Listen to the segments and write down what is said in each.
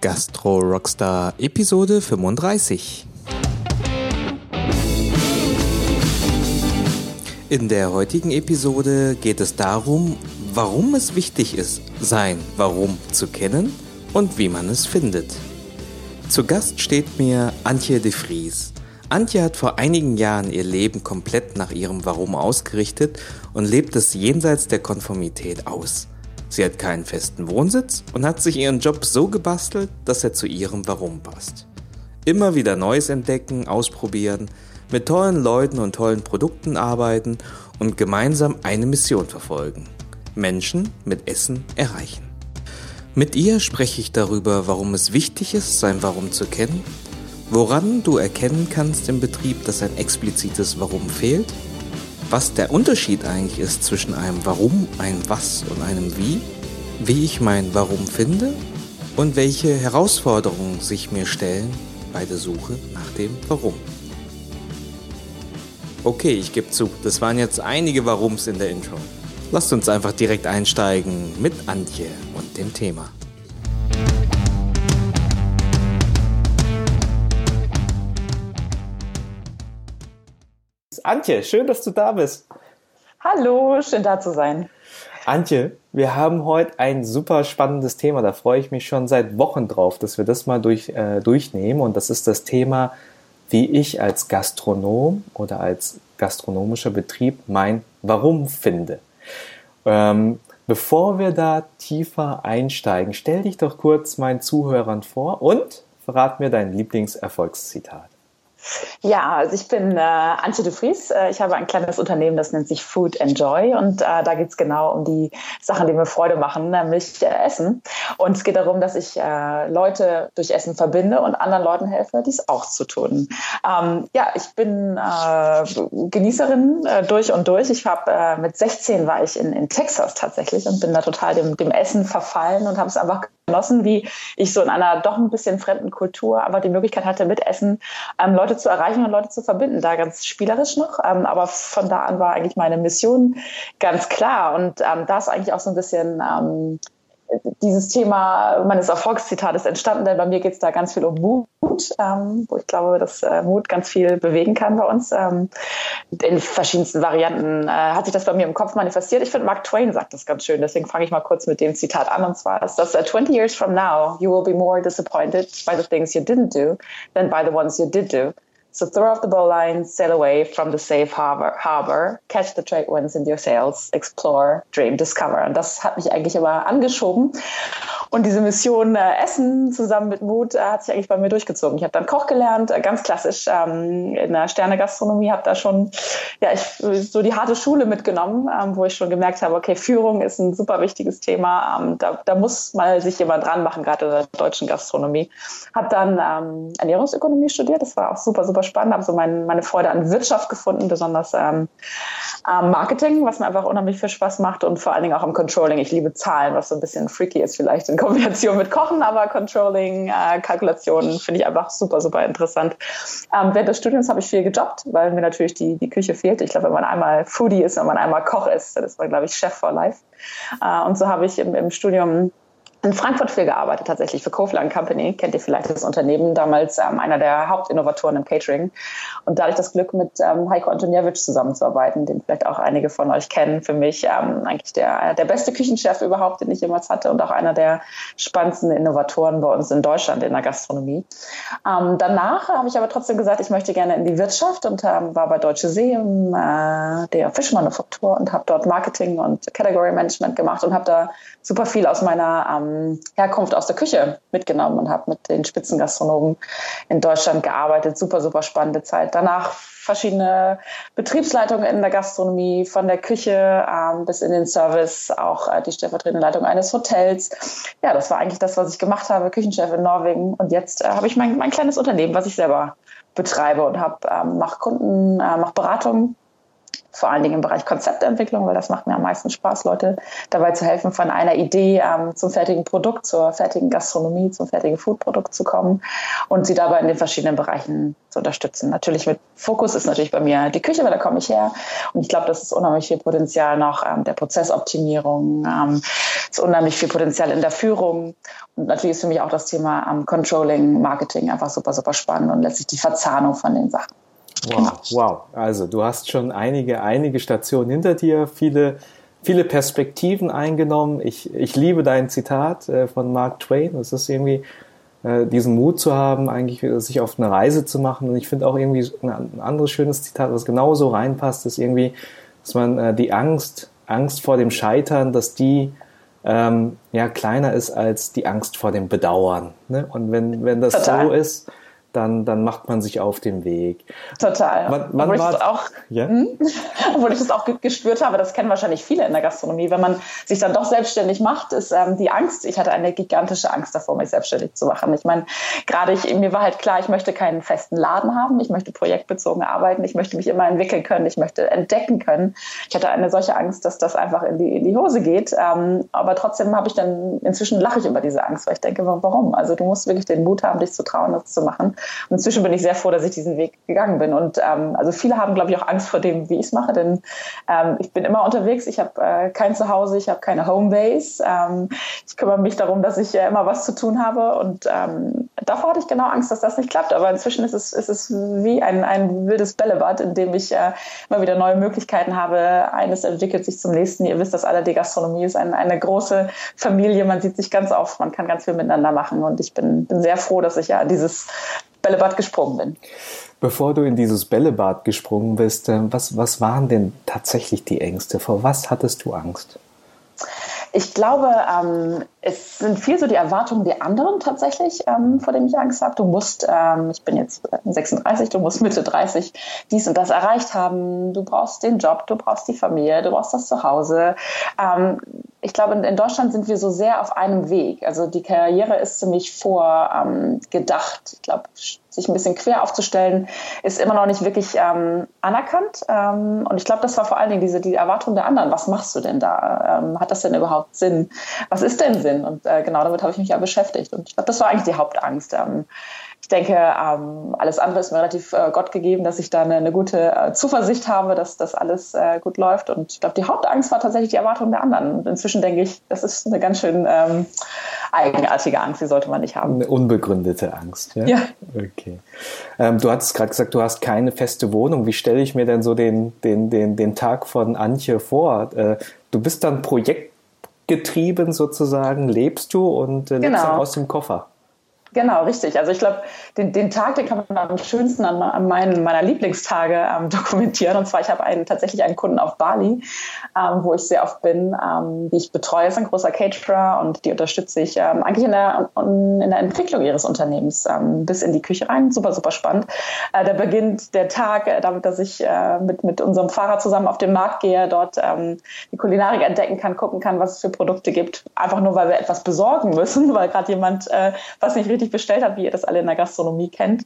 Gastro Rockstar Episode 35. In der heutigen Episode geht es darum, warum es wichtig ist, sein Warum zu kennen und wie man es findet. Zu Gast steht mir Antje de Vries. Antje hat vor einigen Jahren ihr Leben komplett nach ihrem Warum ausgerichtet und lebt es jenseits der Konformität aus. Sie hat keinen festen Wohnsitz und hat sich ihren Job so gebastelt, dass er zu ihrem Warum passt. Immer wieder Neues entdecken, ausprobieren, mit tollen Leuten und tollen Produkten arbeiten und gemeinsam eine Mission verfolgen. Menschen mit Essen erreichen. Mit ihr spreche ich darüber, warum es wichtig ist, sein Warum zu kennen, woran du erkennen kannst im Betrieb, dass ein explizites Warum fehlt was der Unterschied eigentlich ist zwischen einem Warum, einem Was und einem Wie, wie ich mein Warum finde und welche Herausforderungen sich mir stellen bei der Suche nach dem Warum. Okay, ich gebe zu, das waren jetzt einige Warums in der Intro. Lasst uns einfach direkt einsteigen mit Antje und dem Thema. Antje, schön, dass du da bist. Hallo, schön da zu sein. Antje, wir haben heute ein super spannendes Thema. Da freue ich mich schon seit Wochen drauf, dass wir das mal durch, äh, durchnehmen. Und das ist das Thema, wie ich als Gastronom oder als gastronomischer Betrieb mein Warum finde. Ähm, bevor wir da tiefer einsteigen, stell dich doch kurz meinen Zuhörern vor und verrat mir dein Lieblingserfolgszitat. Ja, also ich bin äh, Antje de Vries. Äh, ich habe ein kleines Unternehmen, das nennt sich Food Enjoy. Und äh, da geht es genau um die Sachen, die mir Freude machen, nämlich äh, Essen. Und es geht darum, dass ich äh, Leute durch Essen verbinde und anderen Leuten helfe, dies auch zu tun. Ähm, ja, ich bin Genießerin durch und durch. Ich habe mit 16 war ich in, in Texas tatsächlich und bin da total dem, dem Essen verfallen und habe es einfach genossen, wie ich so in einer doch ein bisschen fremden Kultur aber die Möglichkeit hatte, mit Essen ähm, Leute zu erreichen und Leute zu verbinden. Da ganz spielerisch noch. Ähm, aber von da an war eigentlich meine Mission ganz klar. Und ähm, da ist eigentlich auch so ein bisschen ähm, dieses Thema meines Erfolgszitates entstanden, denn bei mir geht es da ganz viel um Mut, ähm, wo ich glaube, dass äh, Mut ganz viel bewegen kann bei uns. Ähm, in verschiedensten Varianten äh, hat sich das bei mir im Kopf manifestiert. Ich finde, Mark Twain sagt das ganz schön, deswegen fange ich mal kurz mit dem Zitat an. Und zwar ist das, uh, 20 years from now, you will be more disappointed by the things you didn't do than by the ones you did do. So throw off the bowline, sail away from the safe harbor, harbor, catch the trade winds in your sails, explore, dream, discover. Und das hat mich eigentlich immer angeschoben. Und diese Mission äh, Essen zusammen mit Mut äh, hat sich eigentlich bei mir durchgezogen. Ich habe dann Koch gelernt, äh, ganz klassisch ähm, in der Sternegastronomie, habe da schon ja, ich, so die harte Schule mitgenommen, ähm, wo ich schon gemerkt habe, okay, Führung ist ein super wichtiges Thema. Ähm, da, da muss mal sich jemand dran machen, gerade in der deutschen Gastronomie. Habe dann ähm, Ernährungsökonomie studiert, das war auch super, super spannend, habe so mein, meine Freude an Wirtschaft gefunden, besonders ähm, am Marketing, was mir einfach unheimlich viel Spaß macht und vor allen Dingen auch am Controlling. Ich liebe Zahlen, was so ein bisschen freaky ist vielleicht in Kombination mit Kochen, aber Controlling, äh, Kalkulationen finde ich einfach super, super interessant. Ähm, während des Studiums habe ich viel gejobbt, weil mir natürlich die, die Küche fehlt. Ich glaube, wenn man einmal Foodie ist, wenn man einmal Koch ist, dann ist man, glaube ich, Chef for Life. Äh, und so habe ich im, im Studium in Frankfurt viel gearbeitet, tatsächlich für Kofler Company. Kennt ihr vielleicht das Unternehmen? Damals ähm, einer der Hauptinnovatoren im Catering. Und da hatte ich das Glück, mit ähm, Heiko Antoniewicz zusammenzuarbeiten, den vielleicht auch einige von euch kennen. Für mich ähm, eigentlich der, der beste Küchenchef überhaupt, den ich jemals hatte und auch einer der spannendsten Innovatoren bei uns in Deutschland in der Gastronomie. Ähm, danach habe ich aber trotzdem gesagt, ich möchte gerne in die Wirtschaft und ähm, war bei Deutsche See, äh, der Fischmanufaktur und habe dort Marketing und Category Management gemacht und habe da super viel aus meiner ähm, Herkunft aus der Küche mitgenommen und habe mit den Spitzengastronomen in Deutschland gearbeitet. Super, super spannende Zeit. Danach verschiedene Betriebsleitungen in der Gastronomie, von der Küche ähm, bis in den Service, auch äh, die stellvertretende Leitung eines Hotels. Ja, das war eigentlich das, was ich gemacht habe, Küchenchef in Norwegen. Und jetzt äh, habe ich mein, mein kleines Unternehmen, was ich selber betreibe und habe ähm, mache Kunden, äh, mache Beratung vor allen Dingen im Bereich Konzeptentwicklung, weil das macht mir am meisten Spaß, Leute dabei zu helfen, von einer Idee ähm, zum fertigen Produkt, zur fertigen Gastronomie, zum fertigen Foodprodukt zu kommen und sie dabei in den verschiedenen Bereichen zu unterstützen. Natürlich mit Fokus ist natürlich bei mir die Küche, weil da komme ich her. Und ich glaube, das ist unheimlich viel Potenzial noch ähm, der Prozessoptimierung, ähm, ist unheimlich viel Potenzial in der Führung. Und natürlich ist für mich auch das Thema ähm, Controlling, Marketing einfach super, super spannend und letztlich die Verzahnung von den Sachen. Wow, genau. wow. Also du hast schon einige, einige Stationen hinter dir, viele, viele Perspektiven eingenommen. Ich, ich liebe dein Zitat äh, von Mark Twain. Es ist irgendwie äh, diesen Mut zu haben, eigentlich sich auf eine Reise zu machen. Und ich finde auch irgendwie ein anderes schönes Zitat, was genauso reinpasst, ist irgendwie, dass man äh, die Angst, Angst vor dem Scheitern, dass die ähm, ja kleiner ist als die Angst vor dem Bedauern. Ne? Und wenn, wenn das Total. so ist, dann, dann macht man sich auf den Weg. Total. Wann, wann obwohl, ich das auch, ja? hm? obwohl ich das auch gespürt habe, das kennen wahrscheinlich viele in der Gastronomie, wenn man sich dann doch selbstständig macht, ist ähm, die Angst, ich hatte eine gigantische Angst davor, mich selbstständig zu machen. Ich meine, gerade ich, mir war halt klar, ich möchte keinen festen Laden haben, ich möchte projektbezogen arbeiten, ich möchte mich immer entwickeln können, ich möchte entdecken können. Ich hatte eine solche Angst, dass das einfach in die, in die Hose geht. Ähm, aber trotzdem habe ich dann, inzwischen lache ich über diese Angst, weil ich denke, warum? Also du musst wirklich den Mut haben, dich zu trauen, das zu machen. Und inzwischen bin ich sehr froh, dass ich diesen Weg gegangen bin. Und ähm, also viele haben, glaube ich, auch Angst vor dem, wie ich es mache, denn ähm, ich bin immer unterwegs. Ich habe äh, kein Zuhause, ich habe keine Homebase. Ähm, ich kümmere mich darum, dass ich äh, immer was zu tun habe. Und ähm, davor hatte ich genau Angst, dass das nicht klappt. Aber inzwischen ist es, ist es wie ein, ein wildes Bällebad, in dem ich äh, immer wieder neue Möglichkeiten habe. Eines entwickelt sich zum nächsten. Ihr wisst, dass alle die Gastronomie ist ein, eine große Familie. Man sieht sich ganz oft, man kann ganz viel miteinander machen. Und ich bin, bin sehr froh, dass ich ja dieses Bällebad gesprungen bin. Bevor du in dieses Bällebad gesprungen bist, ähm, was, was waren denn tatsächlich die Ängste? Vor was hattest du Angst? Ich glaube, ähm, es sind viel so die Erwartungen der anderen tatsächlich, ähm, vor denen ich Angst habe. Du musst, ähm, ich bin jetzt 36, du musst Mitte 30 dies und das erreicht haben. Du brauchst den Job, du brauchst die Familie, du brauchst das Zuhause. Ähm, ich glaube, in Deutschland sind wir so sehr auf einem Weg. Also die Karriere ist ziemlich vorgedacht. Ähm, ich glaube, sich ein bisschen quer aufzustellen, ist immer noch nicht wirklich ähm, anerkannt. Ähm, und ich glaube, das war vor allen Dingen diese die Erwartung der anderen. Was machst du denn da? Ähm, hat das denn überhaupt Sinn? Was ist denn Sinn? Und äh, genau damit habe ich mich ja beschäftigt. Und ich glaube, das war eigentlich die Hauptangst. Ich denke, ähm, alles andere ist mir relativ äh, Gott gegeben, dass ich da eine, eine gute äh, Zuversicht habe, dass das alles äh, gut läuft. Und ich glaube, die Hauptangst war tatsächlich die Erwartung der anderen. Und inzwischen denke ich, das ist eine ganz schön ähm, eigenartige Angst, die sollte man nicht haben. Eine unbegründete Angst, ja? Ja. Okay. Ähm, du hattest gerade gesagt, du hast keine feste Wohnung. Wie stelle ich mir denn so den, den, den, den Tag von Antje vor? Äh, du bist dann projektgetrieben sozusagen, lebst du und äh, lebst genau. dann aus dem Koffer. Genau, richtig. Also ich glaube, den, den Tag, den kann man am schönsten an, an meinen, meiner Lieblingstage ähm, dokumentieren. Und zwar, ich habe einen, tatsächlich einen Kunden auf Bali, ähm, wo ich sehr oft bin, ähm, die ich betreue. Ist ein großer Caterer und die unterstütze ich ähm, eigentlich in der, in der Entwicklung ihres Unternehmens ähm, bis in die Küche rein. Super, super spannend. Äh, da beginnt der Tag äh, damit, dass ich äh, mit, mit unserem Fahrer zusammen auf den Markt gehe, dort ähm, die Kulinarik entdecken kann, gucken kann, was es für Produkte gibt. Einfach nur, weil wir etwas besorgen müssen, weil gerade jemand äh, was nicht richtig bestellt hat, wie ihr das alle in der Gastronomie kennt.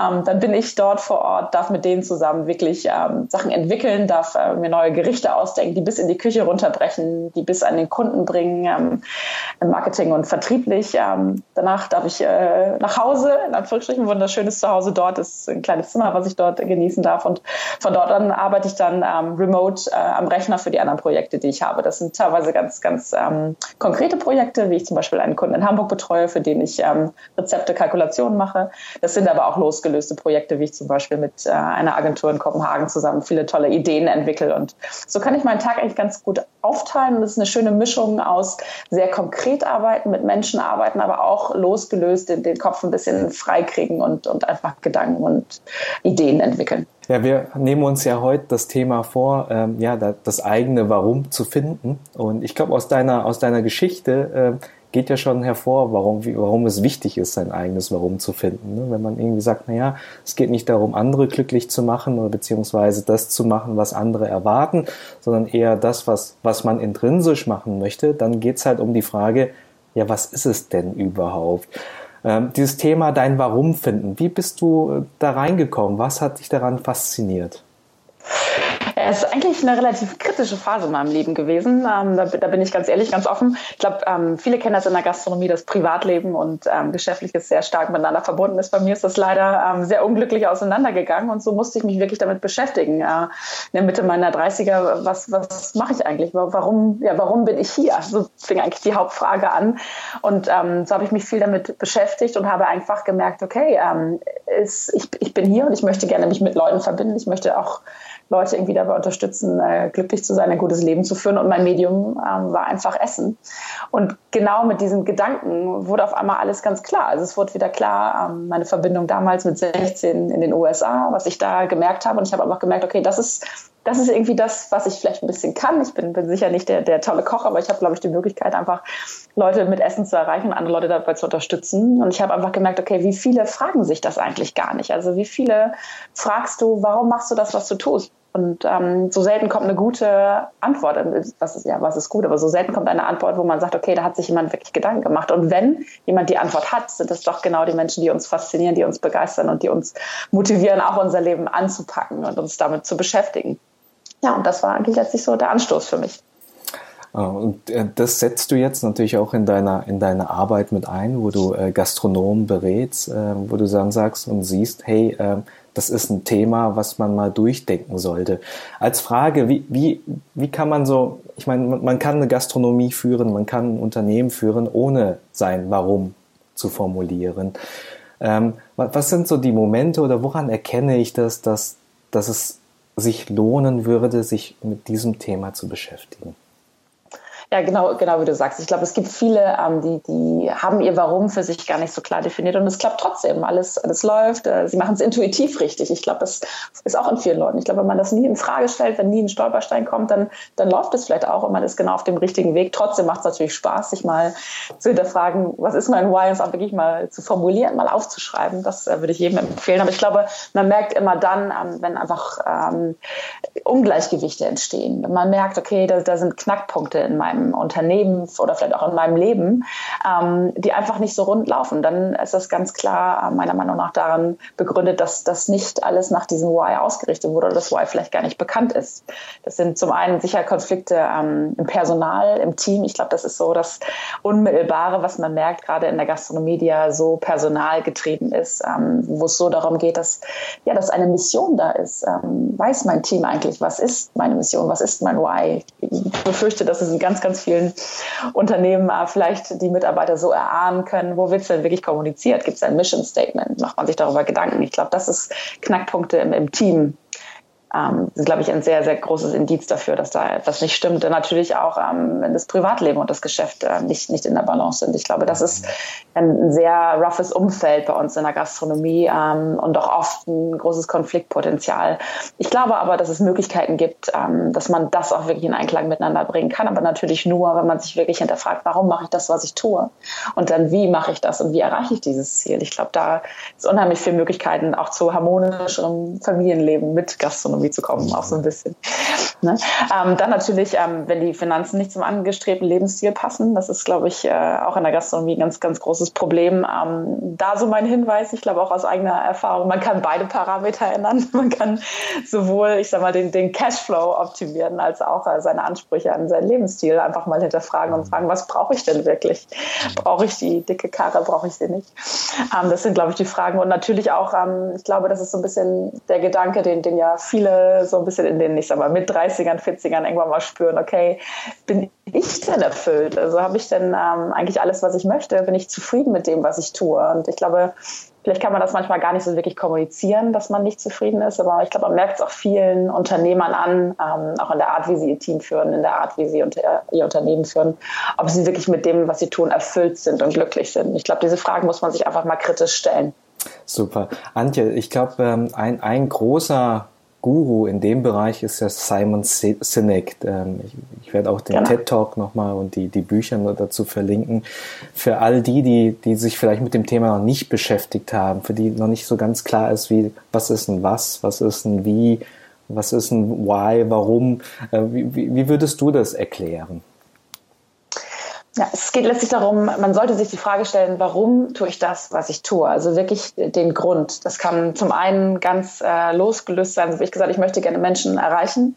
Ähm, dann bin ich dort vor Ort, darf mit denen zusammen wirklich ähm, Sachen entwickeln, darf äh, mir neue Gerichte ausdenken, die bis in die Küche runterbrechen, die bis an den Kunden bringen, ähm, im Marketing und vertrieblich. Ähm, danach darf ich äh, nach Hause, in Anführungsstrichen, wunderschönes Zuhause dort, ist ein kleines Zimmer, was ich dort genießen darf. Und von dort an arbeite ich dann ähm, remote äh, am Rechner für die anderen Projekte, die ich habe. Das sind teilweise ganz, ganz konkrete Projekte, wie ich zum Beispiel einen Kunden in Hamburg betreue, für den ich ähm, Rezepte, Kalkulationen mache. Das sind aber auch losgelöste Projekte, wie ich zum Beispiel mit äh, einer Agentur in Kopenhagen zusammen viele tolle Ideen entwickle. Und so kann ich meinen Tag eigentlich ganz gut aufteilen. Und das ist eine schöne Mischung aus sehr konkret arbeiten, mit Menschen arbeiten, aber auch losgelöst den, den Kopf ein bisschen freikriegen und, und einfach Gedanken und Ideen entwickeln. Ja, wir nehmen uns ja heute das Thema vor, ähm, ja, das eigene Warum zu finden. Und ich glaube, aus deiner, aus deiner Geschichte äh, geht ja schon hervor, warum, warum es wichtig ist, sein eigenes Warum zu finden. Ne? Wenn man irgendwie sagt, naja, es geht nicht darum, andere glücklich zu machen oder beziehungsweise das zu machen, was andere erwarten, sondern eher das, was, was man intrinsisch machen möchte, dann geht's halt um die Frage, ja, was ist es denn überhaupt? Ähm, dieses Thema dein Warum finden, wie bist du äh, da reingekommen? Was hat dich daran fasziniert? Es ist eigentlich eine relativ kritische Phase in meinem Leben gewesen. Ähm, da, da, bin ich ganz ehrlich, ganz offen. Ich glaube, ähm, viele kennen das in der Gastronomie, das Privatleben und ähm, geschäftliches sehr stark miteinander verbunden ist. Bei mir ist das leider ähm, sehr unglücklich auseinandergegangen und so musste ich mich wirklich damit beschäftigen. Äh, in der Mitte meiner 30er, was, was mache ich eigentlich? Warum, ja, warum bin ich hier? So fing eigentlich die Hauptfrage an. Und ähm, so habe ich mich viel damit beschäftigt und habe einfach gemerkt, okay, ähm, ist, ich, ich bin hier und ich möchte gerne mich mit Leuten verbinden. Ich möchte auch Leute irgendwie dabei unterstützen, äh, glücklich zu sein, ein gutes Leben zu führen. Und mein Medium ähm, war einfach Essen. Und genau mit diesen Gedanken wurde auf einmal alles ganz klar. Also es wurde wieder klar, ähm, meine Verbindung damals mit 16 in den USA, was ich da gemerkt habe. Und ich habe einfach gemerkt, okay, das ist das ist irgendwie das, was ich vielleicht ein bisschen kann. Ich bin, bin sicher nicht der, der tolle Koch, aber ich habe, glaube ich, die Möglichkeit, einfach Leute mit Essen zu erreichen und andere Leute dabei zu unterstützen. Und ich habe einfach gemerkt, okay, wie viele fragen sich das eigentlich gar nicht? Also wie viele fragst du, warum machst du das, was du tust? Und ähm, so selten kommt eine gute Antwort. Was ist, ja, was ist gut? Aber so selten kommt eine Antwort, wo man sagt, okay, da hat sich jemand wirklich Gedanken gemacht. Und wenn jemand die Antwort hat, sind das doch genau die Menschen, die uns faszinieren, die uns begeistern und die uns motivieren, auch unser Leben anzupacken und uns damit zu beschäftigen. Ja, und das war eigentlich letztlich so der Anstoß für mich. Ah, und äh, das setzt du jetzt natürlich auch in deiner, in deiner Arbeit mit ein, wo du äh, Gastronomen berätst, äh, wo du dann sagst und siehst, hey, das ist ein Thema, was man mal durchdenken sollte. Als Frage, wie, wie, wie kann man so, ich meine, man kann eine Gastronomie führen, man kann ein Unternehmen führen, ohne sein Warum zu formulieren. Ähm, was sind so die Momente oder woran erkenne ich das, dass, dass es sich lohnen würde, sich mit diesem Thema zu beschäftigen? Ja, genau, genau wie du sagst. Ich glaube, es gibt viele, ähm, die, die haben ihr Warum für sich gar nicht so klar definiert und es klappt trotzdem. Alles, alles läuft. Äh, sie machen es intuitiv richtig. Ich glaube, das ist auch in vielen Leuten. Ich glaube, wenn man das nie in Frage stellt, wenn nie ein Stolperstein kommt, dann, dann läuft es vielleicht auch und man ist genau auf dem richtigen Weg. Trotzdem macht es natürlich Spaß, sich mal zu hinterfragen, was ist mein Why und es auch wirklich mal zu formulieren, mal aufzuschreiben. Das äh, würde ich jedem empfehlen. Aber ich glaube, man merkt immer dann, ähm, wenn einfach ähm, Ungleichgewichte entstehen. Man merkt, okay, da, da sind Knackpunkte in meinem Unternehmen oder vielleicht auch in meinem Leben, ähm, die einfach nicht so rund laufen. Dann ist das ganz klar äh, meiner Meinung nach daran begründet, dass das nicht alles nach diesem Why ausgerichtet wurde oder das Why vielleicht gar nicht bekannt ist. Das sind zum einen sicher Konflikte ähm, im Personal, im Team. Ich glaube, das ist so das Unmittelbare, was man merkt, gerade in der Gastronomie, die ja so personalgetrieben ist, ähm, wo es so darum geht, dass, ja, dass eine Mission da ist. Ähm, weiß mein Team eigentlich, was ist meine Mission, was ist mein Why? Ich befürchte, dass es in ganz, ganz vielen Unternehmen äh, vielleicht die Mitarbeiter so erahnen können, wo wird es denn wirklich kommuniziert? Gibt es ein Mission Statement? Macht man sich darüber Gedanken? Ich glaube, das ist Knackpunkte im, im Team, ähm, ist, glaube ich, ein sehr, sehr großes Indiz dafür, dass da etwas nicht stimmt. Und natürlich auch, ähm, wenn das Privatleben und das Geschäft äh, nicht, nicht in der Balance sind. Ich glaube, das ist ein sehr roughes Umfeld bei uns in der Gastronomie ähm, und auch oft ein großes Konfliktpotenzial. Ich glaube aber, dass es Möglichkeiten gibt, ähm, dass man das auch wirklich in Einklang miteinander bringen kann, aber natürlich nur, wenn man sich wirklich hinterfragt, warum mache ich das, was ich tue? Und dann, wie mache ich das und wie erreiche ich dieses Ziel? Ich glaube, da ist unheimlich viele Möglichkeiten auch zu harmonischerem Familienleben mit Gastronomie irgendwie zu kommen, auch so ein bisschen. Ne? Ähm, dann natürlich, ähm, wenn die Finanzen nicht zum angestrebten Lebensstil passen, das ist, glaube ich, äh, auch in der Gastronomie ein ganz, ganz großes Problem. Ähm, da so mein Hinweis, ich glaube auch aus eigener Erfahrung, man kann beide Parameter ändern. Man kann sowohl, ich sag mal, den, den Cashflow optimieren, als auch äh, seine Ansprüche an seinen Lebensstil einfach mal hinterfragen und fragen, was brauche ich denn wirklich? Brauche ich die dicke Karre, brauche ich sie nicht? Ähm, das sind, glaube ich, die Fragen. Und natürlich auch, ähm, ich glaube, das ist so ein bisschen der Gedanke, den, den ja viele so ein bisschen in den, ich sag mal, mit 30ern, 40ern irgendwann mal spüren, okay, bin ich denn erfüllt? Also habe ich denn ähm, eigentlich alles, was ich möchte? Bin ich zufrieden mit dem, was ich tue? Und ich glaube, vielleicht kann man das manchmal gar nicht so wirklich kommunizieren, dass man nicht zufrieden ist, aber ich glaube, man merkt es auch vielen Unternehmern an, ähm, auch in der Art, wie sie ihr Team führen, in der Art, wie sie unter, ihr Unternehmen führen, ob sie wirklich mit dem, was sie tun, erfüllt sind und glücklich sind. Ich glaube, diese Fragen muss man sich einfach mal kritisch stellen. Super. Antje, ich glaube, ähm, ein, ein großer Guru in dem Bereich ist ja Simon Sinek. Ähm, ich, werde auch den genau. TED Talk nochmal und die, die Bücher dazu verlinken. Für all die, die, die sich vielleicht mit dem Thema noch nicht beschäftigt haben, für die noch nicht so ganz klar ist, wie, was ist ein was, was ist ein wie, was ist ein why, warum, äh, wie, wie würdest du das erklären? Ja, es geht letztlich darum, man sollte sich die Frage stellen, warum tue ich das, was ich tue? Also wirklich den Grund. Das kann zum einen ganz äh, losgelöst sein, so wie ich gesagt, ich möchte gerne Menschen erreichen.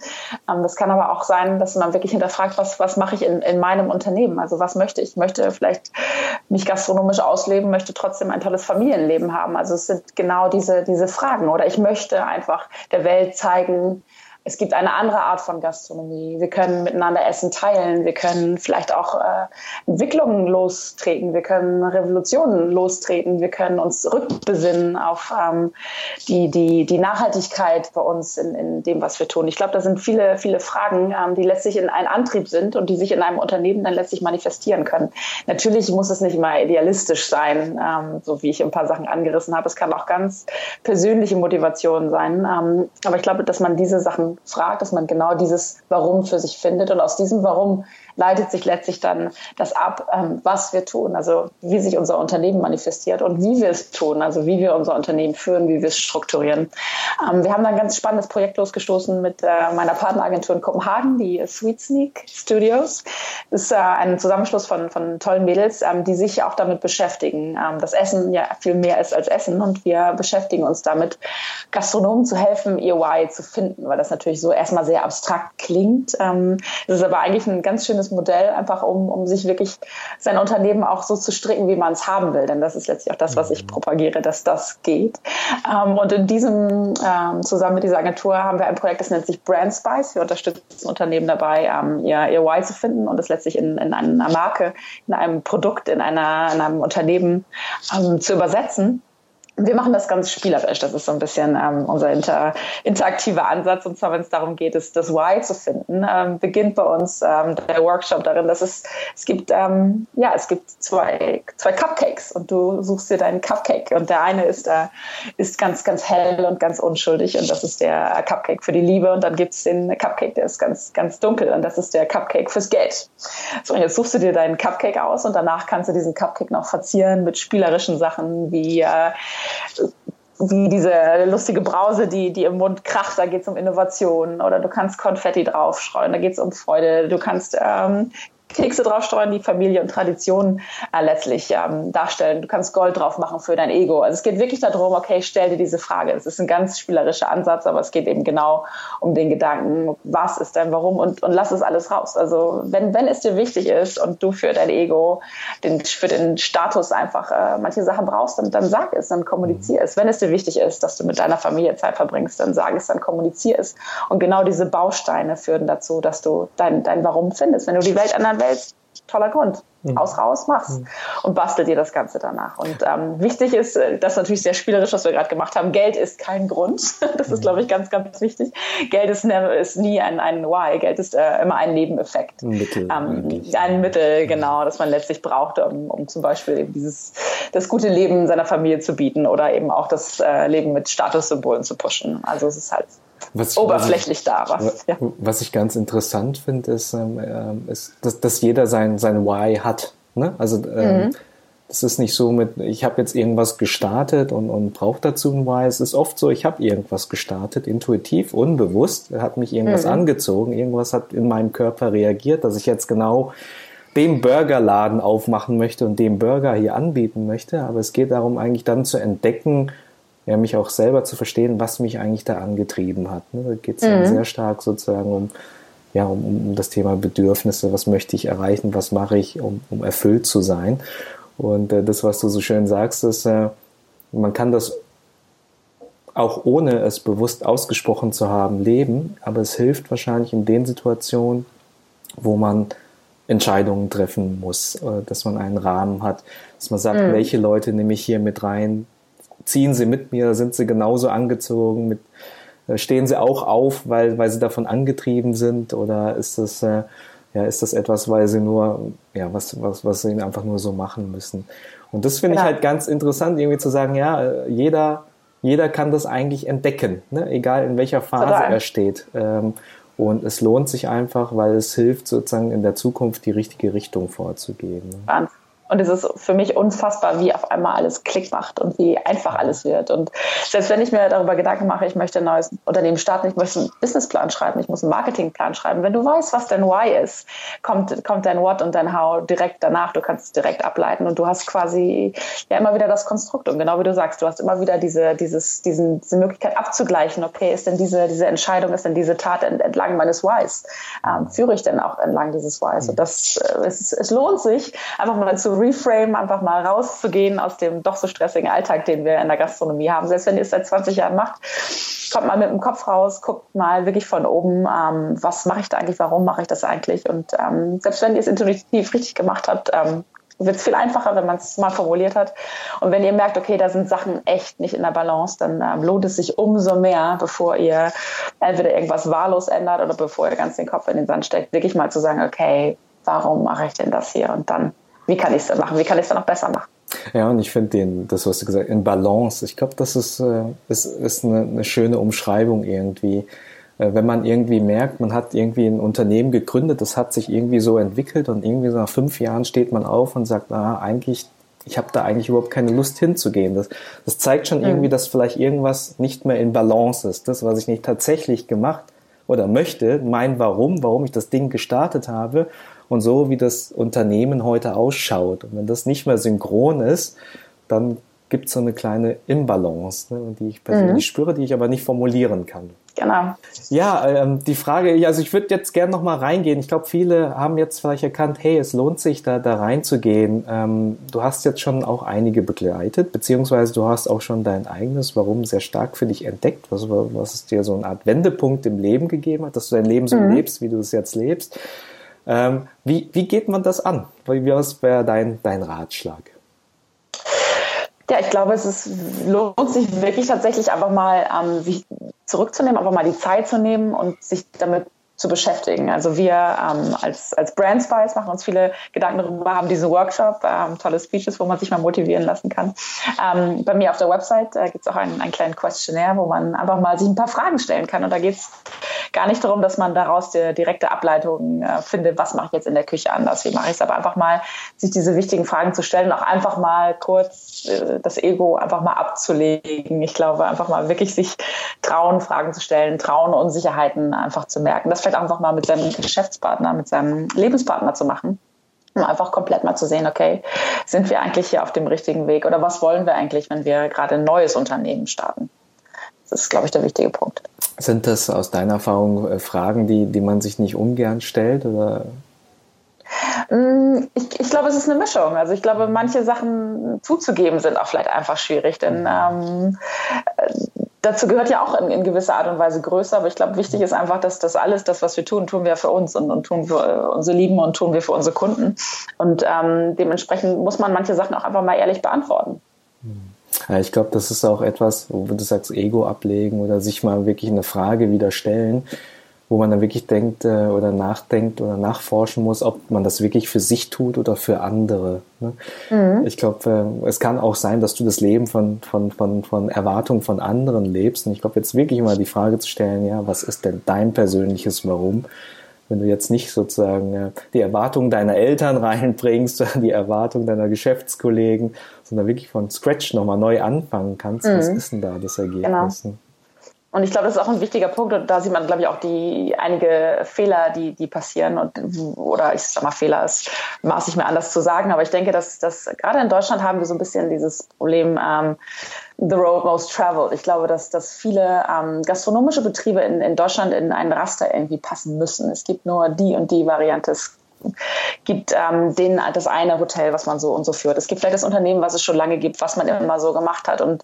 Ähm, das kann aber auch sein, dass man wirklich hinterfragt, was, was mache ich in, in meinem Unternehmen? Also was möchte ich? Ich möchte vielleicht mich gastronomisch ausleben, möchte trotzdem ein tolles Familienleben haben. Also es sind genau diese, diese Fragen. Oder ich möchte einfach der Welt zeigen, es gibt eine andere Art von Gastronomie. Wir können miteinander Essen teilen. Wir können vielleicht auch äh, Entwicklungen lostreten. Wir können Revolutionen lostreten. Wir können uns rückbesinnen auf ähm, die, die, die Nachhaltigkeit bei uns in, in dem, was wir tun. Ich glaube, da sind viele, viele Fragen, ähm, die letztlich in einem Antrieb sind und die sich in einem Unternehmen dann letztlich manifestieren können. Natürlich muss es nicht immer idealistisch sein, ähm, so wie ich ein paar Sachen angerissen habe. Es kann auch ganz persönliche Motivation sein. Ähm, aber ich glaube, dass man diese Sachen fragt, dass man genau dieses Warum für sich findet. Und aus diesem Warum leitet sich letztlich dann das ab, ähm, was wir tun, also wie sich unser Unternehmen manifestiert und wie wir es tun, also wie wir unser Unternehmen führen, wie wir es strukturieren. Ähm, wir haben da ein ganz spannendes Projekt losgestoßen mit äh, meiner Partneragentur in Kopenhagen, die Sweet Sneak Studios. Das ist äh, ein Zusammenschluss von, von tollen Mädels, ähm, die sich auch damit beschäftigen, dass Essen ja viel mehr ist als Essen und wir beschäftigen uns damit, Gastronomen zu helfen, ihr Why zu finden, weil das natürlich so erstmal sehr abstrakt klingt. Es ist aber eigentlich ein ganz schönes gutes Modell, einfach um, um sich wirklich sein Unternehmen auch so zu stricken, wie man es haben will. Denn das ist letztlich auch das, was ich mhm. propagiere, dass das geht. Ähm, und in diesem, ähm, zusammen mit dieser Agentur, haben wir ein Projekt, das nennt sich Brand Spice. Wir unterstützen Unternehmen dabei, ähm, ihr, ihr Why zu finden und es letztlich in, in einer Marke, in einem Produkt, in, einer, in einem Unternehmen ähm, zu übersetzen. Wir machen das ganz spielerisch. Das ist so ein bisschen ähm, unser inter, interaktiver Ansatz. Und zwar, wenn es darum geht, ist, das Why zu finden, ähm, beginnt bei uns ähm, der Workshop darin, dass es, es gibt, ähm, ja, es gibt zwei, zwei Cupcakes und du suchst dir deinen Cupcake. Und der eine ist, äh, ist ganz, ganz hell und ganz unschuldig und das ist der Cupcake für die Liebe. Und dann gibt es den Cupcake, der ist ganz, ganz dunkel und das ist der Cupcake fürs Geld. So, und jetzt suchst du dir deinen Cupcake aus und danach kannst du diesen Cupcake noch verzieren mit spielerischen Sachen wie äh, wie diese lustige Brause, die, die im Mund kracht, da geht es um Innovation oder du kannst Konfetti draufstreuen, da geht es um Freude, du kannst ähm, Kekse draufstreuen, die Familie und Tradition äh, letztlich ähm, darstellen. Du kannst Gold drauf machen für dein Ego. Also es geht wirklich darum, okay, stell dir diese Frage. Es ist ein ganz spielerischer Ansatz, aber es geht eben genau um den Gedanken, was ist dein Warum und, und lass es alles raus. Also wenn, wenn es dir wichtig ist und du für dein Ego, den, für den Status einfach äh, manche Sachen brauchst, dann, dann sag es, dann kommunizier es. Wenn es dir wichtig ist, dass du mit deiner Familie Zeit verbringst, dann sag es, dann kommunizier es. Und genau diese Bausteine führen dazu, dass du dein, dein Warum findest. Wenn du die Welt ändern willst, toller Grund. Mhm. Aus raus, mach's. Mhm. Und bastel dir das Ganze danach. Und ähm, wichtig ist, äh, das ist natürlich sehr spielerisch, was wir gerade gemacht haben. Geld ist kein Grund. Das ist, mhm. glaube ich, ganz, ganz wichtig. Geld ist, never, ist nie ein, ein Why. Geld ist äh, immer ein Nebeneffekt. Ein Mittel. Ähm, ein Mittel, genau, das man letztlich braucht, um, um zum Beispiel eben dieses, das gute Leben seiner Familie zu bieten oder eben auch das äh, Leben mit Statussymbolen zu pushen. Also es ist halt was, oberflächlich ich, da. Was, ja. was ich ganz interessant finde, ist, ähm, äh, ist dass, dass jeder sein, sein Why hat. Ne? Also ähm, mhm. es ist nicht so mit, ich habe jetzt irgendwas gestartet und, und brauche dazu ein Why. Es ist oft so, ich habe irgendwas gestartet, intuitiv, unbewusst, hat mich irgendwas mhm. angezogen, irgendwas hat in meinem Körper reagiert, dass ich jetzt genau den Burgerladen aufmachen möchte und den Burger hier anbieten möchte. Aber es geht darum, eigentlich dann zu entdecken, ja, mich auch selber zu verstehen, was mich eigentlich da angetrieben hat. Ne? Da geht es mhm. sehr stark sozusagen um, ja, um, um das Thema Bedürfnisse, was möchte ich erreichen, was mache ich, um, um erfüllt zu sein. Und äh, das, was du so schön sagst, ist, äh, man kann das auch ohne es bewusst ausgesprochen zu haben, leben, aber es hilft wahrscheinlich in den Situationen, wo man Entscheidungen treffen muss, äh, dass man einen Rahmen hat, dass man sagt, mhm. welche Leute nehme ich hier mit rein, ziehen sie mit mir, sind sie genauso angezogen, mit, äh, stehen sie auch auf, weil, weil sie davon angetrieben sind oder ist das, äh, ja, ist das etwas, weil sie nur, ja, was, was, was sie einfach nur so machen müssen. Und das finde genau. ich halt ganz interessant, irgendwie zu sagen, ja, jeder, jeder kann das eigentlich entdecken, ne? egal in welcher Phase Total. er steht. Ähm, und es lohnt sich einfach, weil es hilft, sozusagen in der Zukunft die richtige Richtung vorzugeben. Wahnsinn. Und es ist für mich unfassbar, wie auf einmal alles Klick macht und wie einfach alles wird. Und selbst wenn ich mir darüber Gedanken mache, ich möchte ein neues Unternehmen starten, ich möchte einen Businessplan schreiben, ich muss einen Marketingplan schreiben. Wenn du weißt, was dein Why ist, kommt, kommt dein What und dein How direkt danach. Du kannst es direkt ableiten und du hast quasi ja immer wieder das Konstrukt. Und genau wie du sagst, du hast immer wieder diese, dieses, diesen, diese Möglichkeit abzugleichen. Okay, ist denn diese, diese Entscheidung, ist denn diese Tat entlang meines Whys? Ähm, führe ich denn auch entlang dieses Whys? Und das, äh, es, es lohnt sich, einfach mal zu reframe, einfach mal rauszugehen aus dem doch so stressigen Alltag, den wir in der Gastronomie haben. Selbst wenn ihr es seit 20 Jahren macht, kommt mal mit dem Kopf raus, guckt mal wirklich von oben, ähm, was mache ich da eigentlich, warum mache ich das eigentlich? Und ähm, selbst wenn ihr es intuitiv richtig gemacht habt, ähm, wird es viel einfacher, wenn man es mal formuliert hat. Und wenn ihr merkt, okay, da sind Sachen echt nicht in der Balance, dann ähm, lohnt es sich umso mehr, bevor ihr entweder irgendwas wahllos ändert oder bevor ihr ganz den Kopf in den Sand steckt, wirklich mal zu sagen, okay, warum mache ich denn das hier? Und dann wie kann ich es machen? Wie kann ich es dann noch besser machen? Ja, und ich finde den, das, was du gesagt hast, in Balance, ich glaube, das ist, äh, ist, ist eine, eine schöne Umschreibung irgendwie. Äh, wenn man irgendwie merkt, man hat irgendwie ein Unternehmen gegründet, das hat sich irgendwie so entwickelt und irgendwie so nach fünf Jahren steht man auf und sagt, ah, eigentlich, ich habe da eigentlich überhaupt keine Lust hinzugehen. Das, das zeigt schon mhm. irgendwie, dass vielleicht irgendwas nicht mehr in Balance ist. Das, was ich nicht tatsächlich gemacht oder möchte, mein Warum, warum ich das Ding gestartet habe und so, wie das Unternehmen heute ausschaut. Und wenn das nicht mehr synchron ist, dann gibt es so eine kleine Imbalance, ne, die ich persönlich mhm. spüre, die ich aber nicht formulieren kann. Genau. Ja, ähm, die Frage, also ich würde jetzt gerne noch mal reingehen. Ich glaube, viele haben jetzt vielleicht erkannt, hey, es lohnt sich, da, da reinzugehen. Ähm, du hast jetzt schon auch einige begleitet, beziehungsweise du hast auch schon dein eigenes Warum sehr stark für dich entdeckt, was, was es dir so eine Art Wendepunkt im Leben gegeben hat, dass du dein Leben so mhm. lebst, wie du es jetzt lebst. Ähm, wie, wie geht man das an? Wie wäre dein, dein Ratschlag? Ja, ich glaube, es ist, lohnt sich wirklich tatsächlich einfach mal, ähm, sich zurückzunehmen, einfach mal die Zeit zu nehmen und sich damit zu beschäftigen. Also wir ähm, als, als Brand Spice machen uns viele Gedanken darüber, haben diesen Workshop, ähm, tolle Speeches, wo man sich mal motivieren lassen kann. Ähm, bei mir auf der Website äh, gibt es auch einen, einen kleinen Questionnaire, wo man einfach mal sich ein paar Fragen stellen kann. Und da geht es gar nicht darum, dass man daraus direkte Ableitung äh, findet, was mache ich jetzt in der Küche anders, wie mache ich es, aber einfach mal sich diese wichtigen Fragen zu stellen, auch einfach mal kurz äh, das Ego einfach mal abzulegen. Ich glaube, einfach mal wirklich sich trauen, Fragen zu stellen, trauen, Unsicherheiten einfach zu merken. Das vielleicht einfach mal mit seinem Geschäftspartner, mit seinem Lebenspartner zu machen um einfach komplett mal zu sehen, okay, sind wir eigentlich hier auf dem richtigen Weg oder was wollen wir eigentlich, wenn wir gerade ein neues Unternehmen starten? Das ist, glaube ich, der wichtige Punkt. Sind das aus deiner Erfahrung äh, Fragen, die, die man sich nicht ungern stellt oder mm, ich, ich, glaube, es ist eine Mischung. Also ich glaube, manche Sachen zuzugeben sind auch vielleicht einfach schwierig, denn ähm, dazu gehört ja auch in, in, gewisser Art und Weise Größe, aber ich glaube, wichtig ist einfach, dass das alles, das, was wir tun, tun wir für uns und, und tun für äh, unsere Lieben und tun wir für unsere Kunden. Und ähm, dementsprechend muss man manche Sachen auch einfach mal ehrlich beantworten. Ja, ich glaube, das ist auch etwas, wo du sagst, Ego ablegen oder sich mal wirklich eine Frage wieder stellen wo man dann wirklich denkt äh, oder nachdenkt oder nachforschen muss, ob man das wirklich für sich tut oder für andere. Ne? Mhm. Ich glaube, äh, es kann auch sein, dass du das Leben von, von, von, von Erwartungen von anderen lebst. Und ich glaube, jetzt wirklich mal die Frage zu stellen, ja, was ist denn dein persönliches Warum? Wenn du jetzt nicht sozusagen äh, die Erwartungen deiner Eltern reinbringst die Erwartungen deiner Geschäftskollegen, sondern wirklich von Scratch nochmal neu anfangen kannst, mhm. was ist denn da das Ergebnis? Genau. Und ich glaube, das ist auch ein wichtiger Punkt. Und da sieht man, glaube ich, auch die einige Fehler, die, die passieren. Und, oder ich sag mal, Fehler ist maß ich mir anders zu sagen. Aber ich denke, dass, dass gerade in Deutschland haben wir so ein bisschen dieses Problem, ähm, the road most traveled. Ich glaube, dass, dass viele ähm, gastronomische Betriebe in, in Deutschland in ein Raster irgendwie passen müssen. Es gibt nur die und die Variante. Es gibt ähm, den, das eine Hotel, was man so und so führt. Es gibt vielleicht das Unternehmen, was es schon lange gibt, was man immer so gemacht hat. Und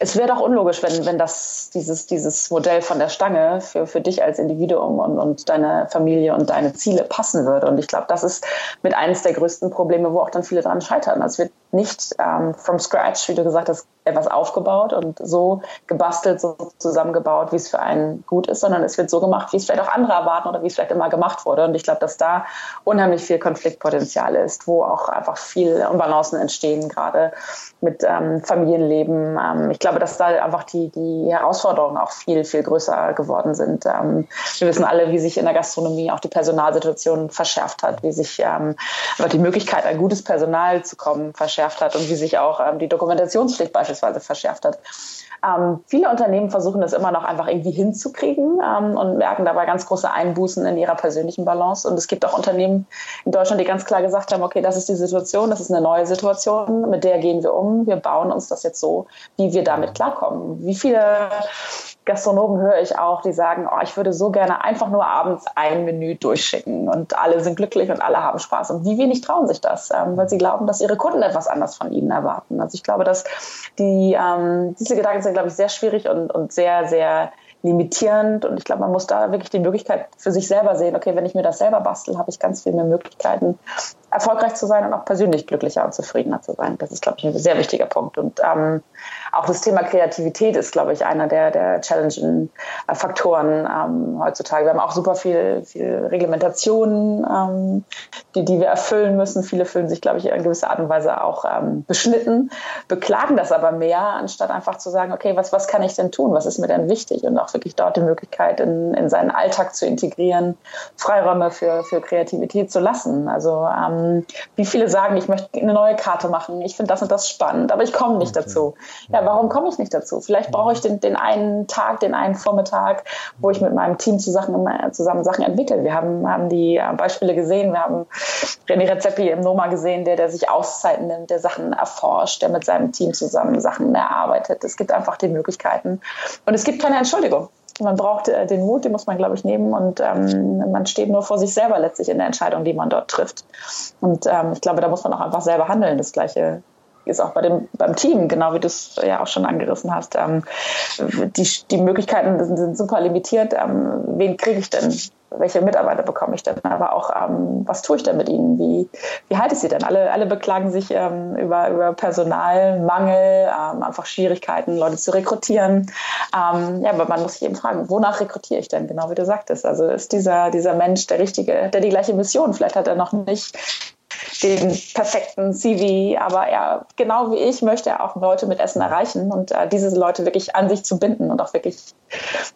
es wäre doch unlogisch, wenn, wenn das, dieses, dieses Modell von der Stange für, für dich als Individuum und, und deine Familie und deine Ziele passen würde. Und ich glaube, das ist mit eines der größten Probleme, wo auch dann viele dran scheitern. Also es wird nicht ähm, from scratch, wie du gesagt hast, etwas aufgebaut und so gebastelt, so zusammengebaut, wie es für einen gut ist, sondern es wird so gemacht, wie es vielleicht auch andere erwarten oder wie es vielleicht immer gemacht wurde. Und ich glaube, dass da unheimlich viel Konfliktpotenzial ist, wo auch einfach viel Unbalancen entstehen, gerade mit ähm, Familienleben. Ähm, ich glaube, dass da einfach die, die Herausforderungen auch viel, viel größer geworden sind. Ähm, wir wissen alle, wie sich in der Gastronomie auch die Personalsituation verschärft hat, wie sich ähm, einfach die Möglichkeit, an gutes Personal zu kommen, verschärft hat und wie sich auch ähm, die Dokumentationspflicht beispielsweise verschärft hat. Ähm, viele Unternehmen versuchen das immer noch einfach irgendwie hinzukriegen ähm, und merken dabei ganz große Einbußen in ihrer persönlichen Balance. Und es gibt auch Unternehmen in Deutschland, die ganz klar gesagt haben, okay, das ist die Situation, das ist eine neue Situation, mit der gehen wir um, wir bauen uns das jetzt so, wie wir damit klarkommen. Wie viele Gastronomen höre ich auch, die sagen, oh, ich würde so gerne einfach nur abends ein Menü durchschicken und alle sind glücklich und alle haben Spaß. Und wie wenig trauen sich das, ähm, weil sie glauben, dass ihre Kunden etwas anderes von ihnen erwarten. Also ich glaube, dass die, ähm, diese Gedanken sind, glaube ich, sehr schwierig und, und sehr, sehr limitierend. Und ich glaube, man muss da wirklich die Möglichkeit für sich selber sehen, okay, wenn ich mir das selber bastel, habe ich ganz viel mehr Möglichkeiten, erfolgreich zu sein und auch persönlich glücklicher und zufriedener zu sein. Das ist, glaube ich, ein sehr wichtiger Punkt. Und ähm, auch das Thema Kreativität ist, glaube ich, einer der, der challenging äh, Faktoren ähm, heutzutage. Wir haben auch super viel, viel Reglementationen, ähm, die, die wir erfüllen müssen. Viele fühlen sich, glaube ich, in gewisser Art und Weise auch ähm, beschnitten, beklagen das aber mehr, anstatt einfach zu sagen, okay, was, was kann ich denn tun? Was ist mir denn wichtig? Und auch wirklich dort die Möglichkeit in, in seinen Alltag zu integrieren, Freiräume für, für Kreativität zu lassen. Also ähm, wie viele sagen, ich möchte eine neue Karte machen, ich finde das und das spannend, aber ich komme nicht dazu. Ja, warum komme ich nicht dazu? Vielleicht brauche ich den, den einen Tag, den einen Vormittag, wo ich mit meinem Team zusammen, zusammen Sachen entwickle. Wir haben, haben die äh, Beispiele gesehen, wir haben René Rezepi im Noma gesehen, der, der sich Auszeiten nimmt, der Sachen erforscht, der mit seinem Team zusammen Sachen erarbeitet. Es gibt einfach die Möglichkeiten. Und es gibt keine Entschuldigung. Man braucht äh, den Mut, den muss man, glaube ich, nehmen und ähm, man steht nur vor sich selber letztlich in der Entscheidung, die man dort trifft. Und ähm, ich glaube, da muss man auch einfach selber handeln. Das Gleiche ist auch bei dem, beim Team, genau wie du es ja auch schon angerissen hast. Ähm, die, die Möglichkeiten sind, sind super limitiert. Ähm, wen kriege ich denn? Welche Mitarbeiter bekomme ich denn? Aber auch, ähm, was tue ich denn mit ihnen? Wie, wie halte ich sie denn? Alle, alle beklagen sich ähm, über, über Personalmangel, ähm, einfach Schwierigkeiten, Leute zu rekrutieren. Ähm, ja, aber man muss sich eben fragen, wonach rekrutiere ich denn? Genau wie du sagtest. Also ist dieser, dieser Mensch der Richtige, der die gleiche Mission vielleicht hat er noch nicht den perfekten CV, aber er, genau wie ich, möchte er auch Leute mit Essen erreichen und äh, diese Leute wirklich an sich zu binden und auch wirklich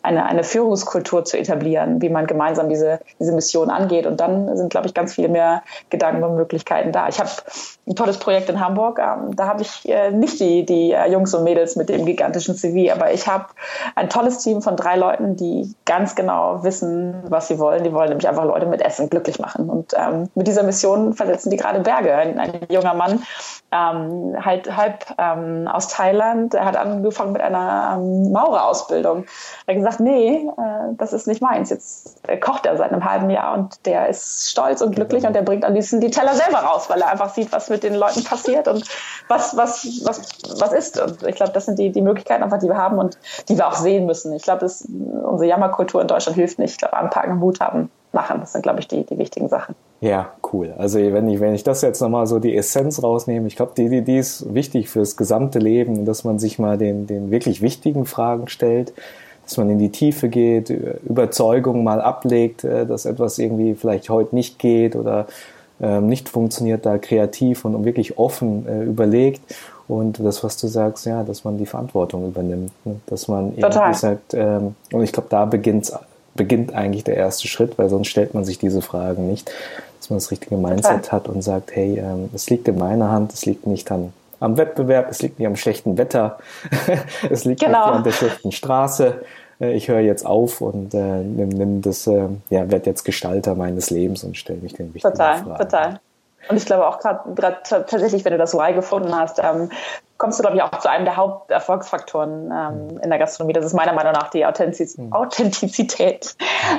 eine, eine Führungskultur zu etablieren, wie man gemeinsam diese, diese Mission angeht. Und dann sind, glaube ich, ganz viel mehr Gedanken und Möglichkeiten da. Ich habe ein tolles Projekt in Hamburg. Ähm, da habe ich äh, nicht die, die äh, Jungs und Mädels mit dem gigantischen CV, aber ich habe ein tolles Team von drei Leuten, die ganz genau wissen, was sie wollen. Die wollen nämlich einfach Leute mit Essen glücklich machen. Und ähm, mit dieser Mission versetzen die gerade Berge. Ein, ein junger Mann, ähm, halt halb ähm, aus Thailand, er hat angefangen mit einer ähm, Maurerausbildung. Er hat gesagt, nee, äh, das ist nicht meins. Jetzt äh, kocht er seit einem halben Jahr und der ist stolz und glücklich und der bringt am liebsten die Teller selber raus, weil er einfach sieht, was mit den Leuten passiert und was, was, was, was ist. Und ich glaube, das sind die, die Möglichkeiten einfach, die wir haben und die wir auch sehen müssen. Ich glaube, unsere Jammerkultur in Deutschland hilft nicht. Ich glaube, anpacken, Mut haben, machen. Das sind, glaube ich, die, die wichtigen Sachen. Ja, cool. Also wenn ich, wenn ich das jetzt nochmal so die Essenz rausnehme, ich glaube, die, die, die ist wichtig fürs gesamte Leben, dass man sich mal den, den wirklich wichtigen Fragen stellt, dass man in die Tiefe geht, Überzeugung mal ablegt, äh, dass etwas irgendwie vielleicht heute nicht geht oder ähm, nicht funktioniert, da kreativ und wirklich offen äh, überlegt. Und das, was du sagst, ja, dass man die Verantwortung übernimmt. Ne? Dass man Total. irgendwie sagt, ähm, und ich glaube, da beginnt, beginnt eigentlich der erste Schritt, weil sonst stellt man sich diese Fragen nicht. Dass man das richtige Mindset Total. hat und sagt, hey, ähm, es liegt in meiner Hand, es liegt nicht an, am Wettbewerb, es liegt nicht am schlechten Wetter, es liegt genau. nicht an der schlechten Straße, äh, ich höre jetzt auf und äh, nimm, nimm das, äh, ja, werde jetzt Gestalter meines Lebens und stelle mich den wichtigen total, Fragen. Total, total. Und ich glaube auch gerade tatsächlich, wenn du das Why gefunden hast, ähm, kommst du, glaube ich, auch zu einem der Haupterfolgsfaktoren ähm, in der Gastronomie. Das ist meiner Meinung nach die Authentiz mhm. Authentizität.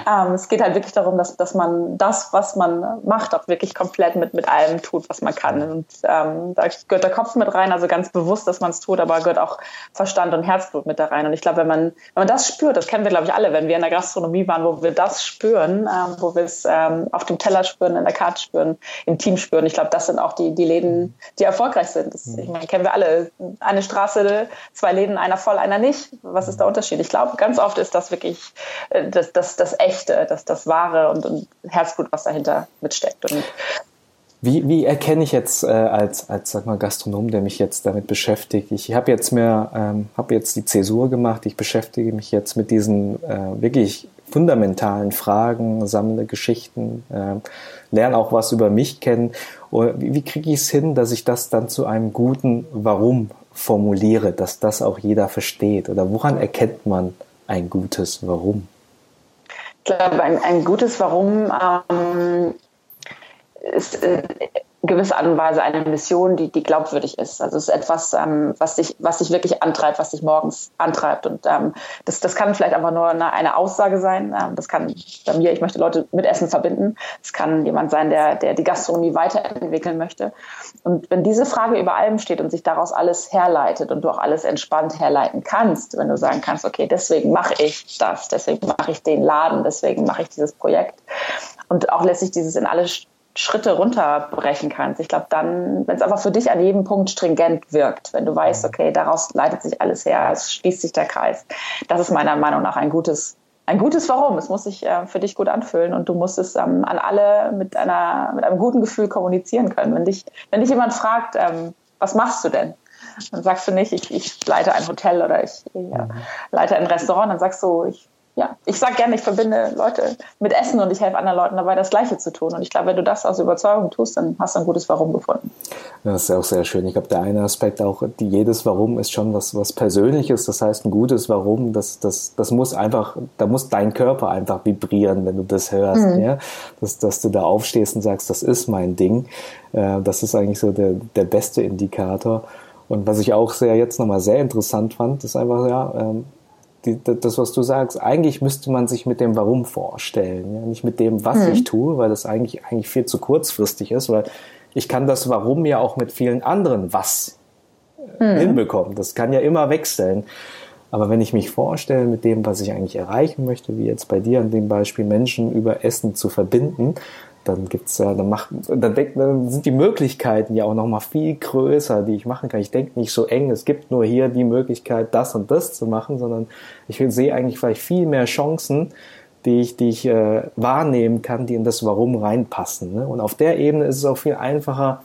Ähm, es geht halt wirklich darum, dass, dass man das, was man macht, auch wirklich komplett mit, mit allem tut, was man kann. Und ähm, da gehört der Kopf mit rein, also ganz bewusst, dass man es tut, aber gehört auch Verstand und Herzblut mit da rein. Und ich glaube, wenn man, wenn man das spürt, das kennen wir, glaube ich, alle, wenn wir in der Gastronomie waren, wo wir das spüren, ähm, wo wir es ähm, auf dem Teller spüren, in der Karte spüren, im Team spüren. Ich glaube, das sind auch die, die Läden, die erfolgreich sind. Das, ich meine, kennen wir alle. Eine Straße, zwei Läden, einer voll, einer nicht. Was ist der Unterschied? Ich glaube, ganz oft ist das wirklich äh, das, das, das Echte, das, das Wahre und, und Herzblut, was dahinter mitsteckt. Und wie, wie erkenne ich jetzt äh, als, als sag mal, Gastronom, der mich jetzt damit beschäftigt? Ich habe jetzt mehr, ähm, habe jetzt die Zäsur gemacht. Ich beschäftige mich jetzt mit diesen äh, wirklich fundamentalen Fragen, sammle Geschichten, äh, lerne auch was über mich kennen. Und wie, wie kriege ich es hin, dass ich das dann zu einem guten Warum formuliere, dass das auch jeder versteht? Oder woran erkennt man ein gutes Warum? Ich glaube, ein, ein gutes Warum ähm, ist äh, gewisse Art und Weise eine Mission, die, die glaubwürdig ist. Also es ist etwas, ähm, was dich, was dich wirklich antreibt, was dich morgens antreibt. Und ähm, das, das kann vielleicht einfach nur eine, eine Aussage sein. Ähm, das kann bei mir, ich möchte Leute mit Essen verbinden. Es kann jemand sein, der, der die Gastronomie weiterentwickeln möchte. Und wenn diese Frage über allem steht und sich daraus alles herleitet und du auch alles entspannt herleiten kannst, wenn du sagen kannst, okay, deswegen mache ich das, deswegen mache ich den Laden, deswegen mache ich dieses Projekt. Und auch lässt sich dieses in alle Schritte runterbrechen kannst. Ich glaube, dann, wenn es einfach für dich an jedem Punkt stringent wirkt, wenn du weißt, okay, daraus leitet sich alles her, es schließt sich der Kreis. Das ist meiner Meinung nach ein gutes, ein gutes Warum. Es muss sich äh, für dich gut anfühlen und du musst es ähm, an alle mit einer, mit einem guten Gefühl kommunizieren können. Wenn dich, wenn dich jemand fragt, ähm, was machst du denn? Dann sagst du nicht, ich, ich leite ein Hotel oder ich, ich äh, leite ein Restaurant, dann sagst du, ich ja, ich sage gerne, ich verbinde Leute mit Essen und ich helfe anderen Leuten dabei, das Gleiche zu tun. Und ich glaube, wenn du das aus Überzeugung tust, dann hast du ein gutes Warum gefunden. Das ist auch sehr schön. Ich glaube, der eine Aspekt auch, die, jedes Warum ist schon was, was Persönliches. Das heißt, ein gutes Warum, das, das, das muss einfach, da muss dein Körper einfach vibrieren, wenn du das hörst. Mhm. Ja? Dass, dass du da aufstehst und sagst, das ist mein Ding. Äh, das ist eigentlich so der, der beste Indikator. Und was ich auch sehr jetzt nochmal sehr interessant fand, ist einfach, ja, ähm, die, das, was du sagst, eigentlich müsste man sich mit dem Warum vorstellen, ja? nicht mit dem, was mhm. ich tue, weil das eigentlich, eigentlich viel zu kurzfristig ist, weil ich kann das Warum ja auch mit vielen anderen Was mhm. hinbekommen. Das kann ja immer wechseln. Aber wenn ich mich vorstelle, mit dem, was ich eigentlich erreichen möchte, wie jetzt bei dir an dem Beispiel, Menschen über Essen zu verbinden, dann gibt's ja, dann macht, dann, denk, dann sind die Möglichkeiten ja auch noch mal viel größer, die ich machen kann. Ich denke nicht so eng, es gibt nur hier die Möglichkeit, das und das zu machen, sondern ich sehe eigentlich vielleicht viel mehr Chancen, die ich, die ich äh, wahrnehmen kann, die in das Warum reinpassen. Ne? Und auf der Ebene ist es auch viel einfacher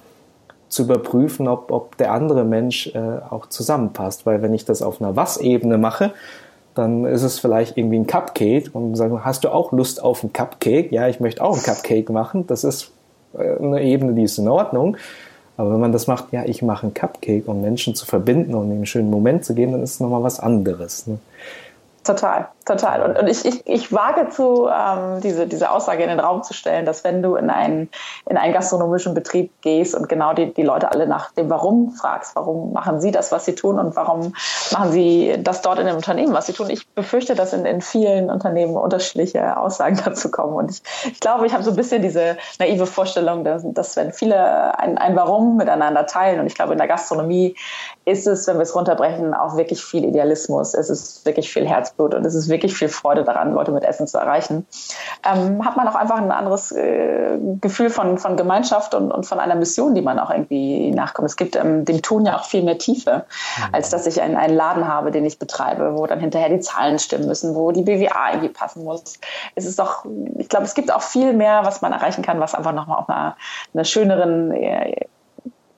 zu überprüfen, ob, ob der andere Mensch äh, auch zusammenpasst. Weil wenn ich das auf einer Was-Ebene mache, dann ist es vielleicht irgendwie ein Cupcake und sagen, hast du auch Lust auf ein Cupcake? Ja, ich möchte auch ein Cupcake machen. Das ist äh, eine Ebene, die ist in Ordnung. Aber wenn man das macht, ja, ich mache ein Cupcake, um Menschen zu verbinden und einen schönen Moment zu geben, dann ist es nochmal was anderes. Ne? Total, total. Und, und ich, ich, ich wage zu, ähm, diese, diese Aussage in den Raum zu stellen, dass wenn du in einen, in einen gastronomischen Betrieb gehst und genau die, die Leute alle nach dem Warum fragst, warum machen sie das, was sie tun und warum machen sie das dort in dem Unternehmen, was sie tun. Ich befürchte, dass in, in vielen Unternehmen unterschiedliche Aussagen dazu kommen. Und ich, ich glaube, ich habe so ein bisschen diese naive Vorstellung, dass, dass wenn viele ein, ein Warum miteinander teilen, und ich glaube, in der Gastronomie ist es, wenn wir es runterbrechen, auch wirklich viel Idealismus. Es ist wirklich viel Herzblut und es ist wirklich viel Freude daran, Leute mit Essen zu erreichen. Ähm, hat man auch einfach ein anderes äh, Gefühl von, von Gemeinschaft und, und von einer Mission, die man auch irgendwie nachkommt. Es gibt ähm, dem Tun ja auch viel mehr Tiefe, mhm. als dass ich einen, einen Laden habe, den ich betreibe, wo dann hinterher die Zahlen stimmen müssen, wo die BWA irgendwie passen muss. Es ist doch, ich glaube, es gibt auch viel mehr, was man erreichen kann, was einfach nochmal auf einer, einer schöneren äh,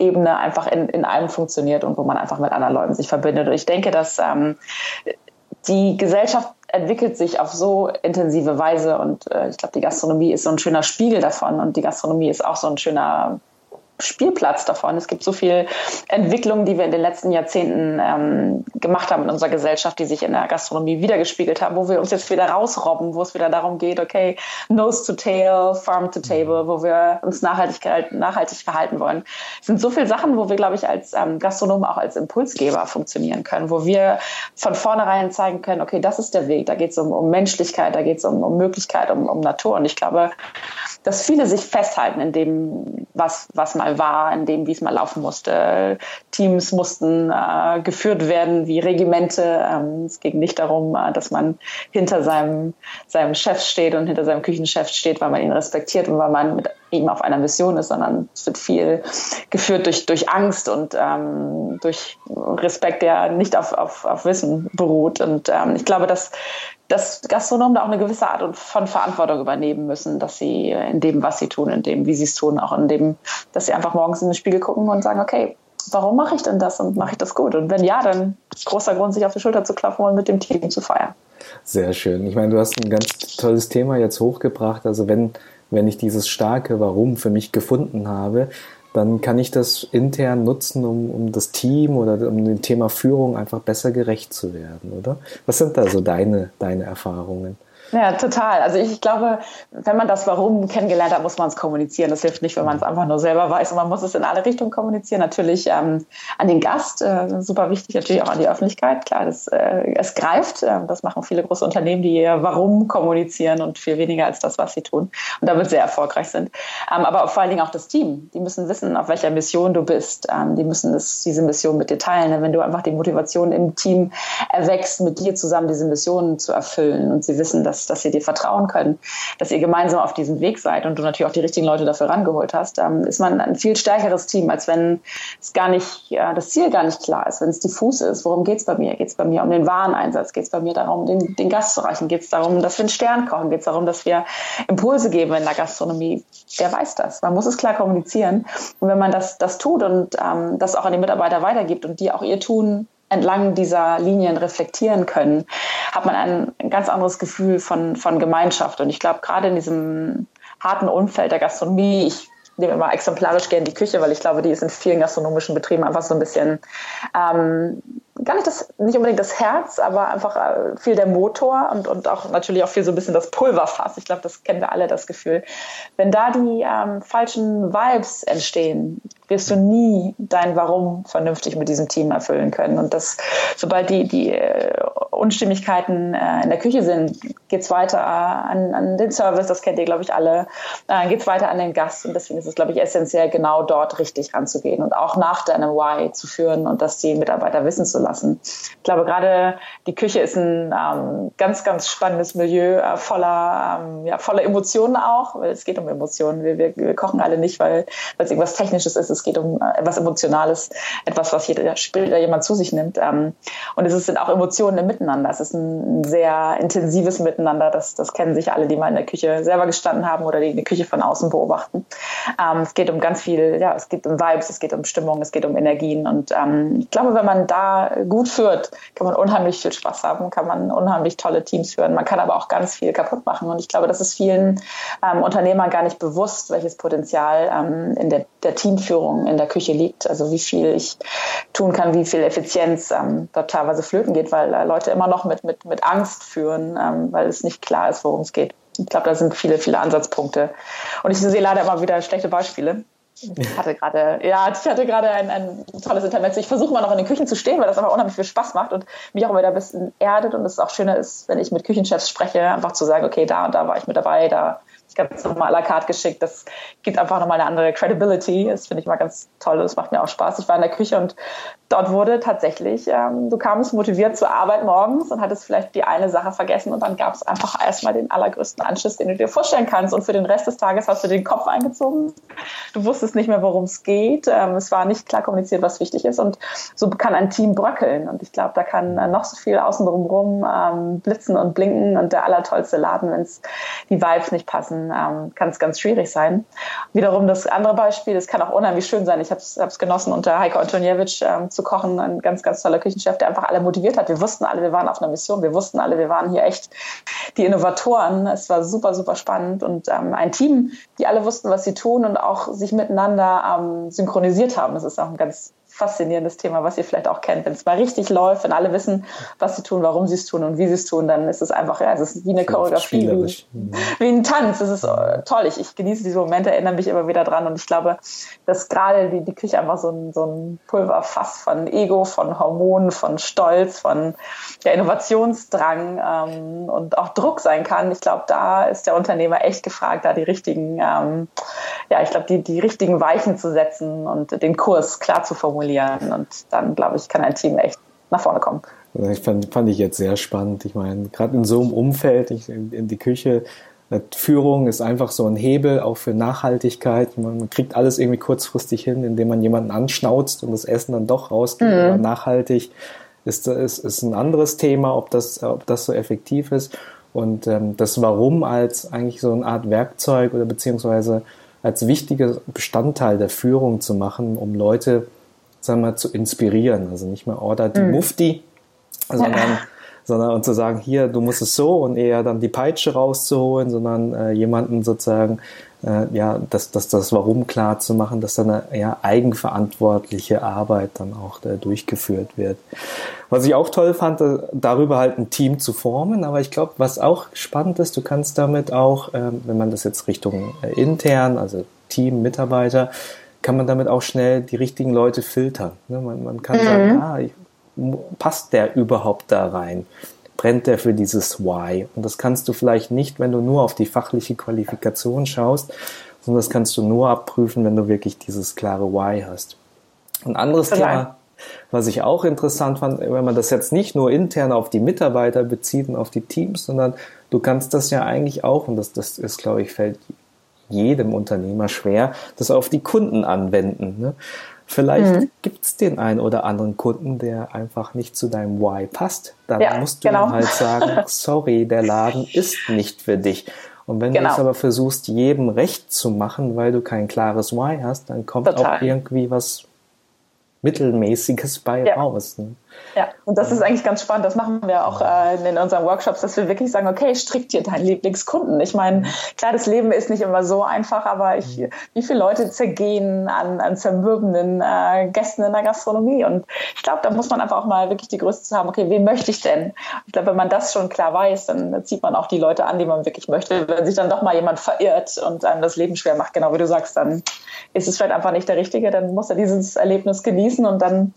Ebene einfach in, in allem funktioniert und wo man einfach mit anderen Leuten sich verbindet. Und ich denke, dass ähm, die Gesellschaft entwickelt sich auf so intensive Weise und äh, ich glaube, die Gastronomie ist so ein schöner Spiegel davon und die Gastronomie ist auch so ein schöner Spielplatz davon. Es gibt so viel Entwicklung, die wir in den letzten Jahrzehnten ähm, gemacht haben in unserer Gesellschaft, die sich in der Gastronomie wiedergespiegelt haben, wo wir uns jetzt wieder rausrobben, wo es wieder darum geht, okay, Nose to Tail, Farm to Table, wo wir uns nachhaltig, nachhaltig verhalten wollen. Es sind so viele Sachen, wo wir, glaube ich, als ähm, Gastronomen auch als Impulsgeber funktionieren können, wo wir von vornherein zeigen können, okay, das ist der Weg, da geht es um, um Menschlichkeit, da geht es um, um Möglichkeit, um, um Natur. Und ich glaube, dass viele sich festhalten in dem, was, was mal war, in dem, wie es mal laufen musste. Teams mussten äh, geführt werden wie Regimente. Ähm, es ging nicht darum, äh, dass man hinter seinem, seinem Chef steht und hinter seinem Küchenchef steht, weil man ihn respektiert und weil man mit ihm auf einer Mission ist, sondern es wird viel geführt durch, durch Angst und ähm, durch Respekt, der nicht auf, auf, auf Wissen beruht. Und ähm, ich glaube, dass dass Gastronomen da auch eine gewisse Art von Verantwortung übernehmen müssen, dass sie in dem, was sie tun, in dem, wie sie es tun, auch in dem, dass sie einfach morgens in den Spiegel gucken und sagen, okay, warum mache ich denn das und mache ich das gut? Und wenn ja, dann großer Grund, sich auf die Schulter zu klopfen und mit dem Team zu feiern. Sehr schön. Ich meine, du hast ein ganz tolles Thema jetzt hochgebracht. Also wenn, wenn ich dieses starke Warum für mich gefunden habe, dann kann ich das intern nutzen, um, um das Team oder um dem Thema Führung einfach besser gerecht zu werden, oder? Was sind da so deine, deine Erfahrungen? Ja, total. Also ich, glaube, wenn man das Warum kennengelernt hat, muss man es kommunizieren. Das hilft nicht, wenn man es einfach nur selber weiß. Und man muss es in alle Richtungen kommunizieren. Natürlich ähm, an den Gast, äh, super wichtig, natürlich auch an die Öffentlichkeit. Klar, das, äh, es greift. Äh, das machen viele große Unternehmen, die ihr Warum kommunizieren und viel weniger als das, was sie tun. Und damit sehr erfolgreich sind. Ähm, aber vor allen Dingen auch das Team. Die müssen wissen, auf welcher Mission du bist. Ähm, die müssen das, diese Mission mit dir teilen. Wenn du einfach die Motivation im Team erwächst, mit dir zusammen diese Mission zu erfüllen und sie wissen, dass dass, dass sie dir vertrauen können, dass ihr gemeinsam auf diesem Weg seid und du natürlich auch die richtigen Leute dafür rangeholt hast, ähm, ist man ein viel stärkeres Team, als wenn es gar nicht, ja, das Ziel gar nicht klar ist, wenn es diffus ist. Worum geht es bei mir? Geht es bei mir um den Wareneinsatz? Geht es bei mir darum, den, den Gast zu erreichen? Geht es darum, dass wir einen Stern kochen? Geht es darum, dass wir Impulse geben in der Gastronomie? Wer weiß das? Man muss es klar kommunizieren. Und wenn man das, das tut und ähm, das auch an die Mitarbeiter weitergibt und die auch ihr Tun entlang dieser Linien reflektieren können, hat man ein ganz anderes Gefühl von, von Gemeinschaft. Und ich glaube, gerade in diesem harten Umfeld der Gastronomie, ich nehme immer exemplarisch gerne die Küche, weil ich glaube, die ist in vielen gastronomischen Betrieben einfach so ein bisschen ähm, gar nicht das, nicht unbedingt das Herz, aber einfach äh, viel der Motor und, und auch natürlich auch viel so ein bisschen das Pulverfass. Ich glaube, das kennen wir alle, das Gefühl. Wenn da die ähm, falschen Vibes entstehen, wirst du nie dein Warum vernünftig mit diesem Team erfüllen können. Und das, sobald die, die äh, Unstimmigkeiten äh, in der Küche sind, geht's weiter an, an den Service, das kennt ihr, glaube ich, alle, äh, geht's weiter an den Gast. Und deswegen ist es, glaube ich, essentiell, genau dort richtig ranzugehen und auch nach deinem Why zu führen und das die Mitarbeiter wissen zu lassen. Ich glaube, gerade die Küche ist ein ähm, ganz, ganz spannendes Milieu, äh, voller, ähm, ja, voller Emotionen auch, weil es geht um Emotionen. Wir, wir, wir kochen alle nicht, weil es irgendwas Technisches ist es geht um äh, etwas Emotionales, etwas, was jeder später jemand zu sich nimmt. Ähm, und es sind auch Emotionen im Miteinander. Es ist ein sehr intensives Miteinander. Das, das kennen sich alle, die mal in der Küche selber gestanden haben oder die die Küche von außen beobachten. Ähm, es geht um ganz viel, ja, es geht um Vibes, es geht um Stimmung, es geht um Energien. Und ähm, ich glaube, wenn man da gut führt, kann man unheimlich viel Spaß haben, kann man unheimlich tolle Teams führen. Man kann aber auch ganz viel kaputt machen. Und ich glaube, das ist vielen ähm, Unternehmern gar nicht bewusst, welches Potenzial ähm, in der, der Teamführung in der Küche liegt. Also wie viel ich tun kann, wie viel Effizienz ähm, dort teilweise flöten geht, weil äh, Leute immer noch mit, mit, mit Angst führen, ähm, weil es nicht klar ist, worum es geht. Ich glaube, da sind viele, viele Ansatzpunkte. Und ich sehe leider immer wieder schlechte Beispiele. Ich hatte gerade, ja, ich hatte gerade ein, ein tolles Internet. Ich versuche mal noch in den Küchen zu stehen, weil das einfach unheimlich viel Spaß macht und mich auch wieder ein bisschen erdet und es auch schöner ist, wenn ich mit Küchenchefs spreche, einfach zu sagen, okay, da und da war ich mit dabei, da ich ganz normal à la carte geschickt. Das gibt einfach nochmal eine andere Credibility. Das finde ich mal ganz toll. Das macht mir auch Spaß. Ich war in der Küche und dort wurde tatsächlich, ähm, du kamst motiviert zur Arbeit morgens und hattest vielleicht die eine Sache vergessen und dann gab es einfach erstmal den allergrößten Anschiss, den du dir vorstellen kannst. Und für den Rest des Tages hast du den Kopf eingezogen. Du wusstest nicht mehr, worum es geht. Ähm, es war nicht klar kommuniziert, was wichtig ist. Und so kann ein Team bröckeln. Und ich glaube, da kann äh, noch so viel außen drumherum ähm, blitzen und blinken und der allertollste Laden, wenn es die Vibes nicht passen ähm, kann es ganz schwierig sein. Wiederum das andere Beispiel, es kann auch unheimlich schön sein. Ich habe es genossen, unter Heiko Antoniewicz ähm, zu kochen, ein ganz, ganz toller Küchenchef, der einfach alle motiviert hat. Wir wussten alle, wir waren auf einer Mission, wir wussten alle, wir waren hier echt die Innovatoren. Es war super, super spannend und ähm, ein Team, die alle wussten, was sie tun und auch sich miteinander ähm, synchronisiert haben. Das ist auch ein ganz faszinierendes Thema, was ihr vielleicht auch kennt. Wenn es mal richtig läuft, wenn alle wissen, was sie tun, warum sie es tun und wie sie es tun, dann ist es einfach, ja, es ist wie eine Choreografie, wie, wie, ein Tanz. Es ist toll. Ich, ich, genieße diese Momente, erinnere mich immer wieder dran und ich glaube, dass gerade die, die Küche einfach so ein, so ein Pulverfass von Ego, von Hormonen, von Stolz, von der Innovationsdrang ähm, und auch Druck sein kann. Ich glaube, da ist der Unternehmer echt gefragt, da die richtigen, ähm, ja, ich glaube, die, die richtigen Weichen zu setzen und den Kurs klar zu formulieren formulieren. Und dann, glaube ich, kann ein Team echt nach vorne kommen. Ich fand, fand ich jetzt sehr spannend. Ich meine, gerade in so einem Umfeld, ich, in, in die Küche, äh, Führung ist einfach so ein Hebel auch für Nachhaltigkeit. Man, man, kriegt alles irgendwie kurzfristig hin, indem man jemanden anschnauzt und das Essen dann doch rausgeht. Mhm. Aber nachhaltig ist, ist, ist ein anderes Thema, ob das, ob das so effektiv ist. Und ähm, das Warum als eigentlich so eine Art Werkzeug oder beziehungsweise als wichtiger Bestandteil der Führung zu machen, um Leute sagen wir, zu inspirieren. Also nicht mehr Order die mhm. Mufti, sondern, ja. sondern und zu sagen, hier, du musst es so und eher dann die Peitsche rauszuholen, sondern äh, jemanden sozusagen, äh, ja, das, das, das Warum klar zu machen, dass dann eine ja, eigenverantwortliche Arbeit dann auch äh, durchgeführt wird. Was ich auch toll fand, äh, darüber halt ein Team zu formen, aber ich glaube, was auch spannend ist, du kannst damit auch, ähm, wenn man das jetzt Richtung äh, intern, also Team, Mitarbeiter, kann man damit auch schnell die richtigen Leute filtern. Ne? Man, man, kann mhm. sagen, ah, passt der überhaupt da rein? Brennt der für dieses Why? Und das kannst du vielleicht nicht, wenn du nur auf die fachliche Qualifikation schaust, sondern das kannst du nur abprüfen, wenn du wirklich dieses klare Why hast. Ein anderes okay. Thema, was ich auch interessant fand, wenn man das jetzt nicht nur intern auf die Mitarbeiter bezieht und auf die Teams, sondern du kannst das ja eigentlich auch, und das, das ist, glaube ich, fällt jedem Unternehmer schwer, das auf die Kunden anwenden. Ne? Vielleicht mhm. gibt es den einen oder anderen Kunden, der einfach nicht zu deinem Why passt. Dann ja, musst du genau. halt sagen, sorry, der Laden ist nicht für dich. Und wenn genau. du es aber versuchst, jedem recht zu machen, weil du kein klares Why hast, dann kommt Total. auch irgendwie was Mittelmäßiges bei ja. raus. Ne? Ja, und das ist eigentlich ganz spannend. Das machen wir auch äh, in unseren Workshops, dass wir wirklich sagen, okay, strick dir deinen Lieblingskunden. Ich meine, klar, das Leben ist nicht immer so einfach, aber ich, mhm. wie viele Leute zergehen an, an zermürbenden äh, Gästen in der Gastronomie? Und ich glaube, da muss man einfach auch mal wirklich die Größe zu haben, okay, wen möchte ich denn? Ich glaube, wenn man das schon klar weiß, dann zieht man auch die Leute an, die man wirklich möchte. Wenn sich dann doch mal jemand verirrt und einem das Leben schwer macht, genau wie du sagst, dann ist es vielleicht einfach nicht der Richtige, dann muss er dieses Erlebnis genießen und dann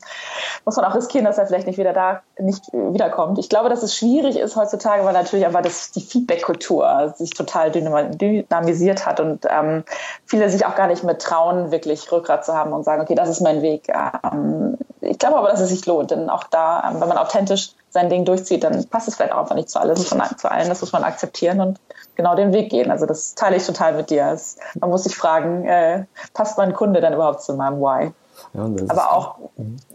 muss man auch riskieren, dass er vielleicht nicht wieder da, nicht wiederkommt. Ich glaube, dass es schwierig ist heutzutage, weil natürlich einfach das, die Feedback-Kultur sich total dynamisiert hat und ähm, viele sich auch gar nicht mehr trauen, wirklich Rückgrat zu haben und sagen, okay, das ist mein Weg. Ähm, ich glaube aber, dass es sich lohnt, denn auch da, ähm, wenn man authentisch sein Ding durchzieht, dann passt es vielleicht auch einfach nicht zu alles, zu allen, das muss man akzeptieren und genau den Weg gehen. Also das teile ich total mit dir. Es, man muss sich fragen, äh, passt mein Kunde dann überhaupt zu meinem Why? Ja, aber auch.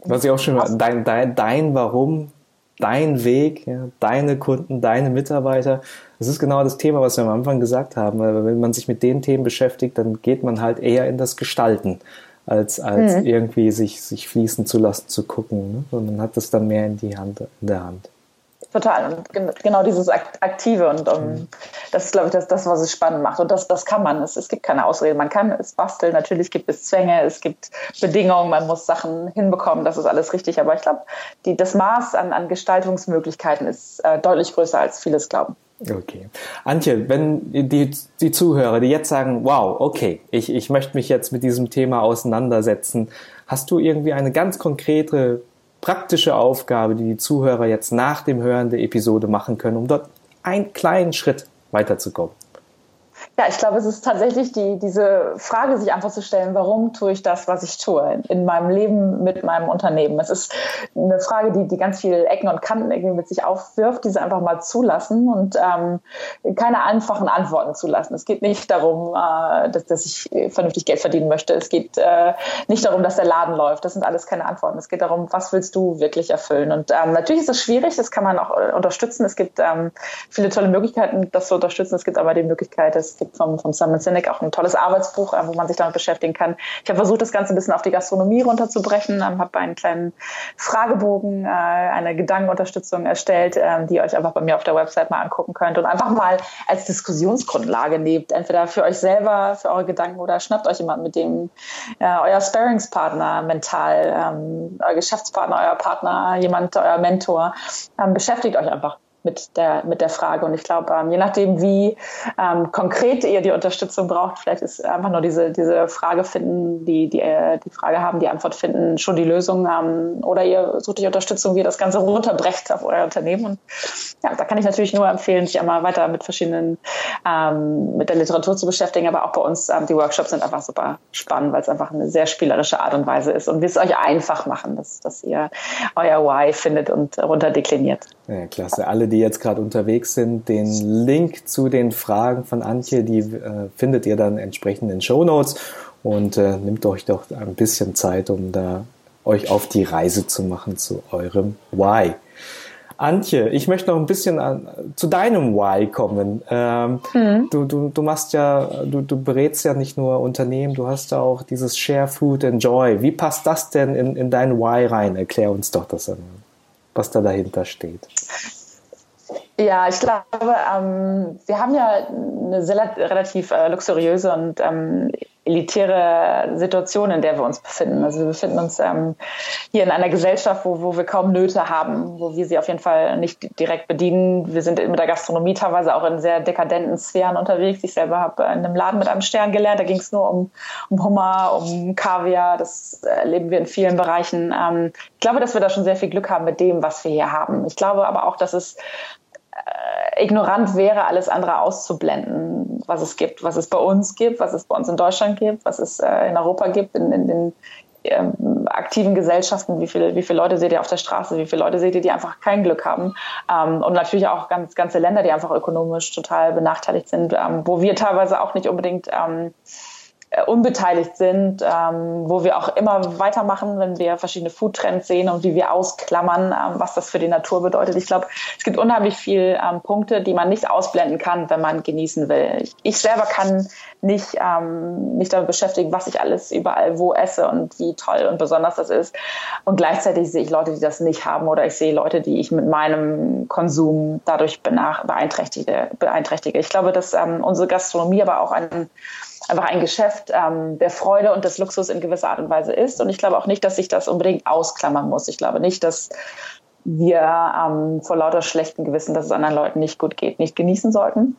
Was ich auch schon mal, dein, dein, dein Warum, dein Weg, ja, deine Kunden, deine Mitarbeiter. Das ist genau das Thema, was wir am Anfang gesagt haben. Weil wenn man sich mit den Themen beschäftigt, dann geht man halt eher in das Gestalten, als, als mhm. irgendwie sich, sich fließen zu lassen, zu gucken. Ne? Und man hat das dann mehr in die Hand, in der Hand. Total. Und genau dieses Aktive. Und um, mhm. das ist, glaube ich, das, das, was es spannend macht. Und das, das kann man. Es, es gibt keine Ausreden. Man kann es basteln. Natürlich gibt es Zwänge, es gibt Bedingungen, man muss Sachen hinbekommen. Das ist alles richtig. Aber ich glaube, das Maß an, an Gestaltungsmöglichkeiten ist äh, deutlich größer, als vieles glauben. Okay. Antje, wenn die, die Zuhörer, die jetzt sagen, wow, okay, ich, ich möchte mich jetzt mit diesem Thema auseinandersetzen, hast du irgendwie eine ganz konkrete praktische Aufgabe, die die Zuhörer jetzt nach dem Hören der Episode machen können, um dort einen kleinen Schritt weiterzukommen? Ja, ich glaube, es ist tatsächlich die, diese Frage, sich einfach zu stellen, warum tue ich das, was ich tue in, in meinem Leben mit meinem Unternehmen. Es ist eine Frage, die, die ganz viele Ecken und Kanten irgendwie mit sich aufwirft, diese einfach mal zulassen und ähm, keine einfachen Antworten zulassen. Es geht nicht darum, äh, dass, dass ich vernünftig Geld verdienen möchte. Es geht äh, nicht darum, dass der Laden läuft. Das sind alles keine Antworten. Es geht darum, was willst du wirklich erfüllen. Und ähm, natürlich ist es schwierig, das kann man auch äh, unterstützen. Es gibt ähm, viele tolle Möglichkeiten, das zu unterstützen. Es gibt aber die Möglichkeit, es gibt vom, vom Simon Sinek auch ein tolles Arbeitsbuch, äh, wo man sich damit beschäftigen kann. Ich habe versucht, das Ganze ein bisschen auf die Gastronomie runterzubrechen, ähm, habe einen kleinen Fragebogen, äh, eine Gedankenunterstützung erstellt, äh, die ihr euch einfach bei mir auf der Website mal angucken könnt und einfach mal als Diskussionsgrundlage nehmt, entweder für euch selber, für eure Gedanken oder schnappt euch jemand, mit dem äh, euer Sparingspartner mental, ähm, euer Geschäftspartner, euer Partner, jemand, euer Mentor, ähm, beschäftigt euch einfach mit der, mit der Frage. Und ich glaube, ähm, je nachdem, wie ähm, konkret ihr die Unterstützung braucht, vielleicht ist einfach nur diese, diese Frage finden, die, die, äh, die Frage haben, die Antwort finden, schon die Lösung. Ähm, oder ihr sucht die Unterstützung, wie ihr das Ganze runterbrecht auf euer Unternehmen. Und ja, da kann ich natürlich nur empfehlen, sich einmal weiter mit verschiedenen, ähm, mit der Literatur zu beschäftigen. Aber auch bei uns, ähm, die Workshops sind einfach super spannend, weil es einfach eine sehr spielerische Art und Weise ist. Und wir es euch einfach machen, dass, dass ihr euer Why findet und runterdekliniert. Ja, klasse. Alle, die jetzt gerade unterwegs sind, den Link zu den Fragen von Antje, die äh, findet ihr dann entsprechend in den Show Notes und äh, nimmt euch doch ein bisschen Zeit, um da euch auf die Reise zu machen zu eurem Why. Antje, ich möchte noch ein bisschen an, zu deinem Why kommen. Ähm, mhm. du, du, du machst ja, du, du berätst ja nicht nur Unternehmen, du hast ja auch dieses Share Food Enjoy. Wie passt das denn in, in dein Why rein? Erklär uns doch das einmal was da dahinter steht. Ja, ich glaube, ähm, wir haben ja eine sehr, relativ äh, luxuriöse und ähm, elitäre Situation, in der wir uns befinden. Also wir befinden uns ähm, hier in einer Gesellschaft, wo, wo wir kaum Nöte haben, wo wir sie auf jeden Fall nicht direkt bedienen. Wir sind mit der Gastronomie teilweise auch in sehr dekadenten Sphären unterwegs. Ich selber habe in einem Laden mit einem Stern gelernt, da ging es nur um, um Hummer, um Kaviar. Das erleben wir in vielen Bereichen. Ähm, ich glaube, dass wir da schon sehr viel Glück haben mit dem, was wir hier haben. Ich glaube aber auch, dass es äh, ignorant wäre, alles andere auszublenden, was es gibt, was es bei uns gibt, was es bei uns in Deutschland gibt, was es äh, in Europa gibt, in, in den ähm, aktiven Gesellschaften, wie viele, wie viele Leute seht ihr auf der Straße, wie viele Leute seht ihr, die einfach kein Glück haben? Ähm, und natürlich auch ganz, ganze Länder, die einfach ökonomisch total benachteiligt sind, ähm, wo wir teilweise auch nicht unbedingt ähm, äh, unbeteiligt sind, ähm, wo wir auch immer weitermachen, wenn wir verschiedene Foodtrends sehen und wie wir ausklammern, ähm, was das für die Natur bedeutet. Ich glaube, es gibt unheimlich viele ähm, Punkte, die man nicht ausblenden kann, wenn man genießen will. Ich, ich selber kann nicht ähm, mich damit beschäftigen, was ich alles überall wo esse und wie toll und besonders das ist. Und gleichzeitig sehe ich Leute, die das nicht haben oder ich sehe Leute, die ich mit meinem Konsum dadurch beeinträchtige. beeinträchtige. Ich glaube, dass ähm, unsere Gastronomie aber auch ein einfach ein Geschäft ähm, der Freude und des Luxus in gewisser Art und Weise ist. Und ich glaube auch nicht, dass sich das unbedingt ausklammern muss. Ich glaube nicht, dass wir ähm, vor lauter schlechten Gewissen, dass es anderen Leuten nicht gut geht, nicht genießen sollten.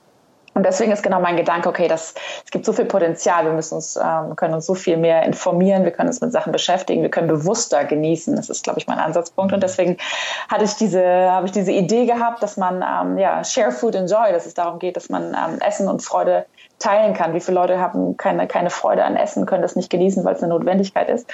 Und deswegen ist genau mein Gedanke, okay, das, es gibt so viel Potenzial, wir müssen uns, ähm, können uns so viel mehr informieren, wir können uns mit Sachen beschäftigen, wir können bewusster genießen. Das ist, glaube ich, mein Ansatzpunkt. Und deswegen hatte ich diese, habe ich diese Idee gehabt, dass man ähm, ja, share food enjoy, dass es darum geht, dass man ähm, Essen und Freude teilen kann. Wie viele Leute haben keine, keine Freude an Essen, können das nicht genießen, weil es eine Notwendigkeit ist.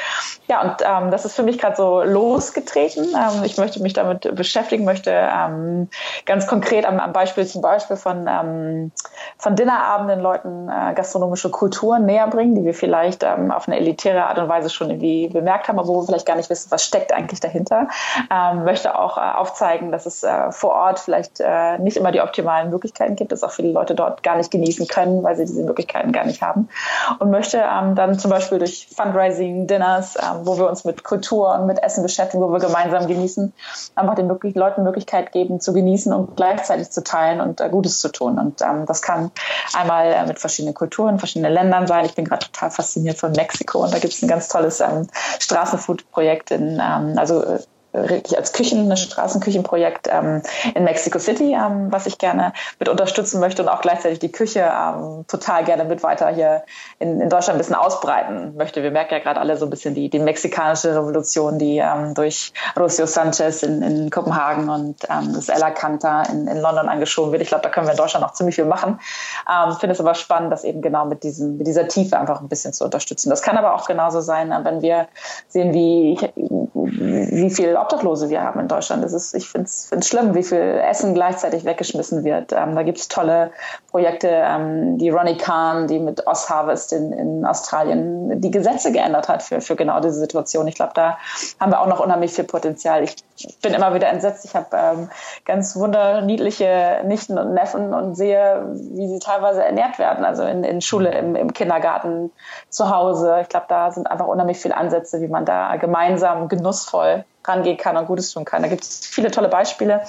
Ja, und ähm, das ist für mich gerade so losgetreten. Ähm, ich möchte mich damit beschäftigen, möchte ähm, ganz konkret am, am Beispiel zum Beispiel von, ähm, von Dinnerabenden Leuten äh, gastronomische Kulturen näher bringen, die wir vielleicht ähm, auf eine elitäre Art und Weise schon irgendwie bemerkt haben, aber wo wir vielleicht gar nicht wissen, was steckt eigentlich dahinter. Ähm, möchte auch äh, aufzeigen, dass es äh, vor Ort vielleicht äh, nicht immer die optimalen Möglichkeiten gibt, dass auch viele Leute dort gar nicht genießen können, weil sie diese Möglichkeiten gar nicht haben. Und möchte ähm, dann zum Beispiel durch Fundraising, Dinners, ähm, wo wir uns mit Kultur und mit Essen beschäftigen, wo wir gemeinsam genießen, einfach den möglich Leuten Möglichkeit geben zu genießen und gleichzeitig zu teilen und äh, Gutes zu tun. Und ähm, das kann einmal äh, mit verschiedenen Kulturen, verschiedenen Ländern sein. Ich bin gerade total fasziniert von Mexiko und da gibt es ein ganz tolles ähm, Straßenfood-Projekt in, ähm, also äh, wirklich als Küchen, ein Straßenküchenprojekt ähm, in Mexico City, ähm, was ich gerne mit unterstützen möchte und auch gleichzeitig die Küche ähm, total gerne mit weiter hier in, in Deutschland ein bisschen ausbreiten möchte. Wir merken ja gerade alle so ein bisschen die, die mexikanische Revolution, die ähm, durch Rocio Sanchez in, in Kopenhagen und ähm, das Ella Canta in, in London angeschoben wird. Ich glaube, da können wir in Deutschland noch ziemlich viel machen. Ähm, Finde es aber spannend, das eben genau mit, diesem, mit dieser Tiefe einfach ein bisschen zu unterstützen. Das kann aber auch genauso sein, wenn wir sehen, wie ich, wie viel Obdachlose wir haben in Deutschland. Das ist, ich finde es schlimm, wie viel Essen gleichzeitig weggeschmissen wird. Ähm, da gibt es tolle Projekte, ähm, die Ronnie Kahn, die mit Oz Harvest in, in Australien die Gesetze geändert hat für, für genau diese Situation. Ich glaube, da haben wir auch noch unheimlich viel Potenzial. Ich bin immer wieder entsetzt. Ich habe ähm, ganz wunderniedliche Nichten und Neffen und sehe, wie sie teilweise ernährt werden, also in, in Schule, im, im Kindergarten, zu Hause. Ich glaube, da sind einfach unheimlich viele Ansätze, wie man da gemeinsam genussvoll rangehen kann und Gutes tun kann. Da gibt es viele tolle Beispiele,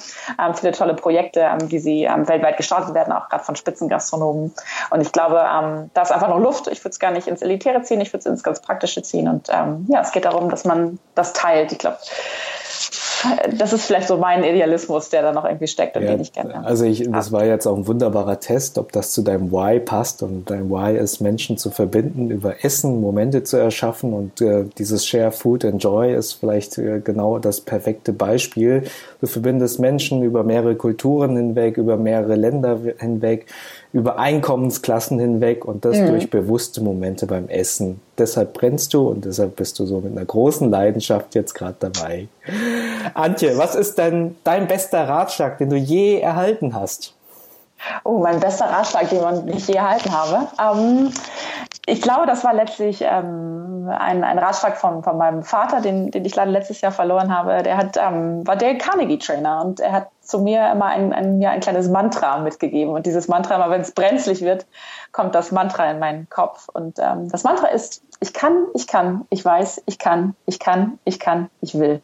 ähm, viele tolle Projekte, ähm, die sie ähm, weltweit gestartet werden, auch gerade von Spitzengastronomen. Und ich glaube, ähm, da ist einfach noch Luft. Ich würde es gar nicht ins Elitäre ziehen, ich würde es ins ganz Praktische ziehen. Und ähm, ja, es geht darum, dass man das teilt. Ich glaube, das ist vielleicht so mein Idealismus, der da noch irgendwie steckt und ja, den ich gerne. Also ich, das war jetzt auch ein wunderbarer Test, ob das zu deinem Why passt und dein Why ist, Menschen zu verbinden, über Essen Momente zu erschaffen und äh, dieses Share Food and Joy ist vielleicht äh, genau das perfekte Beispiel. Du verbindest Menschen über mehrere Kulturen hinweg, über mehrere Länder hinweg, über Einkommensklassen hinweg und das mhm. durch bewusste Momente beim Essen. Deshalb brennst du und deshalb bist du so mit einer großen Leidenschaft jetzt gerade dabei. Antje, was ist denn dein bester Ratschlag, den du je erhalten hast? Oh, mein bester Ratschlag, den ich je erhalten habe. Ähm, ich glaube, das war letztlich ähm, ein, ein Ratschlag von, von meinem Vater, den, den ich leider letztes Jahr verloren habe. Der hat, ähm, war Dale Carnegie Trainer und er hat zu mir immer ein, ein, ja, ein kleines Mantra mitgegeben. Und dieses Mantra, immer wenn es brenzlig wird, kommt das Mantra in meinen Kopf. Und ähm, das Mantra ist, ich kann, ich kann, ich weiß, ich kann, ich kann, ich kann, ich will.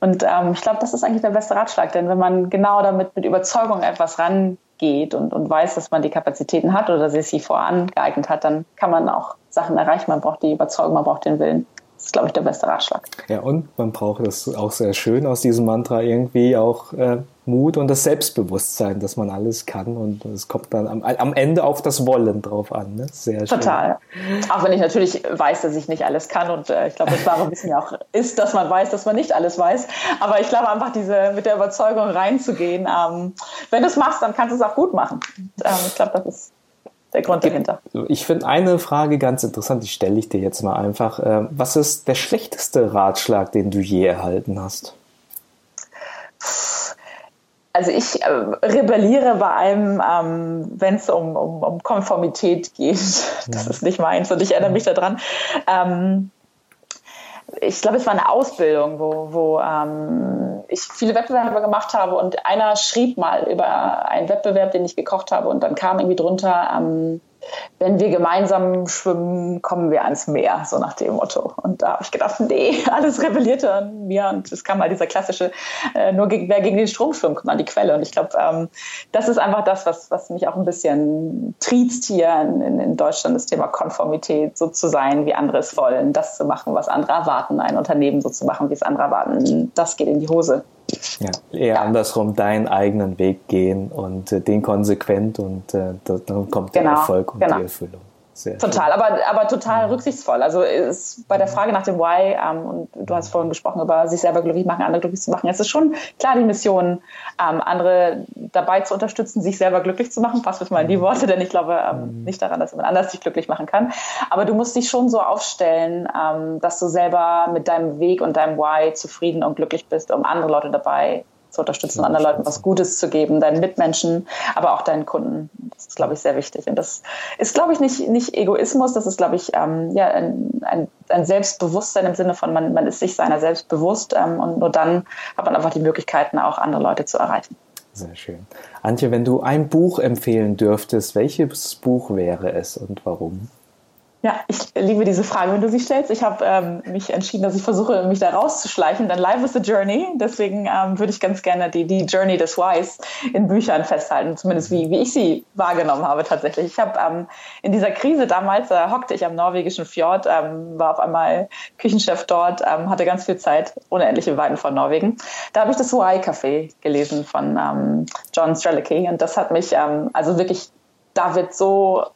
Und ähm, ich glaube, das ist eigentlich der beste Ratschlag, denn wenn man genau damit mit Überzeugung etwas rangeht und, und weiß, dass man die Kapazitäten hat oder sich sie vorangeeignet hat, dann kann man auch Sachen erreichen. Man braucht die Überzeugung, man braucht den Willen. Ist, glaube ich, der beste Ratschlag. Ja, und man braucht das auch sehr schön aus diesem Mantra irgendwie auch äh, Mut und das Selbstbewusstsein, dass man alles kann und es kommt dann am, am Ende auf das Wollen drauf an. Ne? Sehr schön. Total. Auch wenn ich natürlich weiß, dass ich nicht alles kann und äh, ich glaube, das wahre Wissen ja auch ist, dass man weiß, dass man nicht alles weiß. Aber ich glaube einfach, diese mit der Überzeugung reinzugehen, ähm, wenn du es machst, dann kannst du es auch gut machen. Und, ähm, ich glaube, das ist der Grund dahinter. Ich finde eine Frage ganz interessant, die stelle ich dir jetzt mal einfach. Äh, was ist der schlechteste Ratschlag, den du je erhalten hast? Also ich äh, rebelliere bei allem, ähm, wenn es um, um, um, Konformität geht. Das ist nicht meins und ich erinnere mich daran. Ähm, ich glaube, es war eine Ausbildung, wo, wo ähm, ich viele Wettbewerbe gemacht habe und einer schrieb mal über einen Wettbewerb, den ich gekocht habe und dann kam irgendwie drunter, ähm, wenn wir gemeinsam schwimmen, kommen wir ans Meer, so nach dem Motto. Und da habe ich gedacht, nee, alles rebellierte an mir. Und es kam mal dieser klassische, äh, nur gegen, wer gegen den Strom schwimmt, kommt an die Quelle. Und ich glaube, ähm, das ist einfach das, was, was mich auch ein bisschen triezt hier in, in, in, Deutschland, das Thema Konformität, so zu sein, wie andere es wollen, das zu machen, was andere erwarten, ein Unternehmen so zu machen, wie es andere erwarten. Das geht in die Hose. Ja, eher ja. andersrum deinen eigenen Weg gehen und äh, den konsequent und äh, dann kommt der genau, Erfolg und genau. die Erfüllung. Sehr total, aber, aber total mhm. rücksichtsvoll. Also ist bei der Frage nach dem Why, ähm, und du hast vorhin gesprochen über sich selber glücklich machen, andere glücklich zu machen, es ist schon klar die Mission, ähm, andere dabei zu unterstützen, sich selber glücklich zu machen. Fass mal in die mhm. Worte, denn ich glaube ähm, mhm. nicht daran, dass jemand anders dich glücklich machen kann. Aber du musst dich schon so aufstellen, ähm, dass du selber mit deinem Weg und deinem Why zufrieden und glücklich bist, um andere Leute dabei zu unterstützen, anderen Leuten was Gutes zu geben, deinen Mitmenschen, aber auch deinen Kunden. Das ist, glaube ich, sehr wichtig. Und das ist, glaube ich, nicht, nicht Egoismus, das ist, glaube ich, ähm, ja, ein, ein, ein, Selbstbewusstsein im Sinne von, man, man ist sich seiner selbst bewusst ähm, und nur dann hat man einfach die Möglichkeiten, auch andere Leute zu erreichen. Sehr schön. Antje, wenn du ein Buch empfehlen dürftest, welches Buch wäre es und warum? Ja, ich liebe diese Frage, wenn du sie stellst. Ich habe ähm, mich entschieden, dass ich versuche, mich da rauszuschleichen. Denn Life is a Journey. Deswegen ähm, würde ich ganz gerne die, die Journey des Wise in Büchern festhalten, zumindest wie, wie ich sie wahrgenommen habe tatsächlich. Ich habe ähm, in dieser Krise damals, äh, hockte ich am norwegischen Fjord, ähm, war auf einmal Küchenchef dort, ähm, hatte ganz viel Zeit, unendliche Weiten von Norwegen. Da habe ich das Why Café gelesen von ähm, John Strelicky und das hat mich, also wirklich, da wird so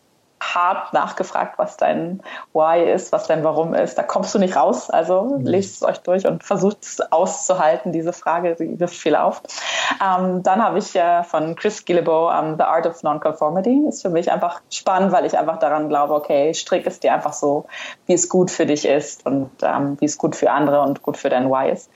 hart nachgefragt, was dein Why ist, was dein Warum ist. Da kommst du nicht raus. Also mhm. lest es euch durch und versucht es auszuhalten, diese Frage, die wirft viel auf. Ähm, dann habe ich äh, von Chris um, ähm, The Art of Nonconformity. Ist für mich einfach spannend, weil ich einfach daran glaube, okay, strick es dir einfach so, wie es gut für dich ist und ähm, wie es gut für andere und gut für dein Why ist.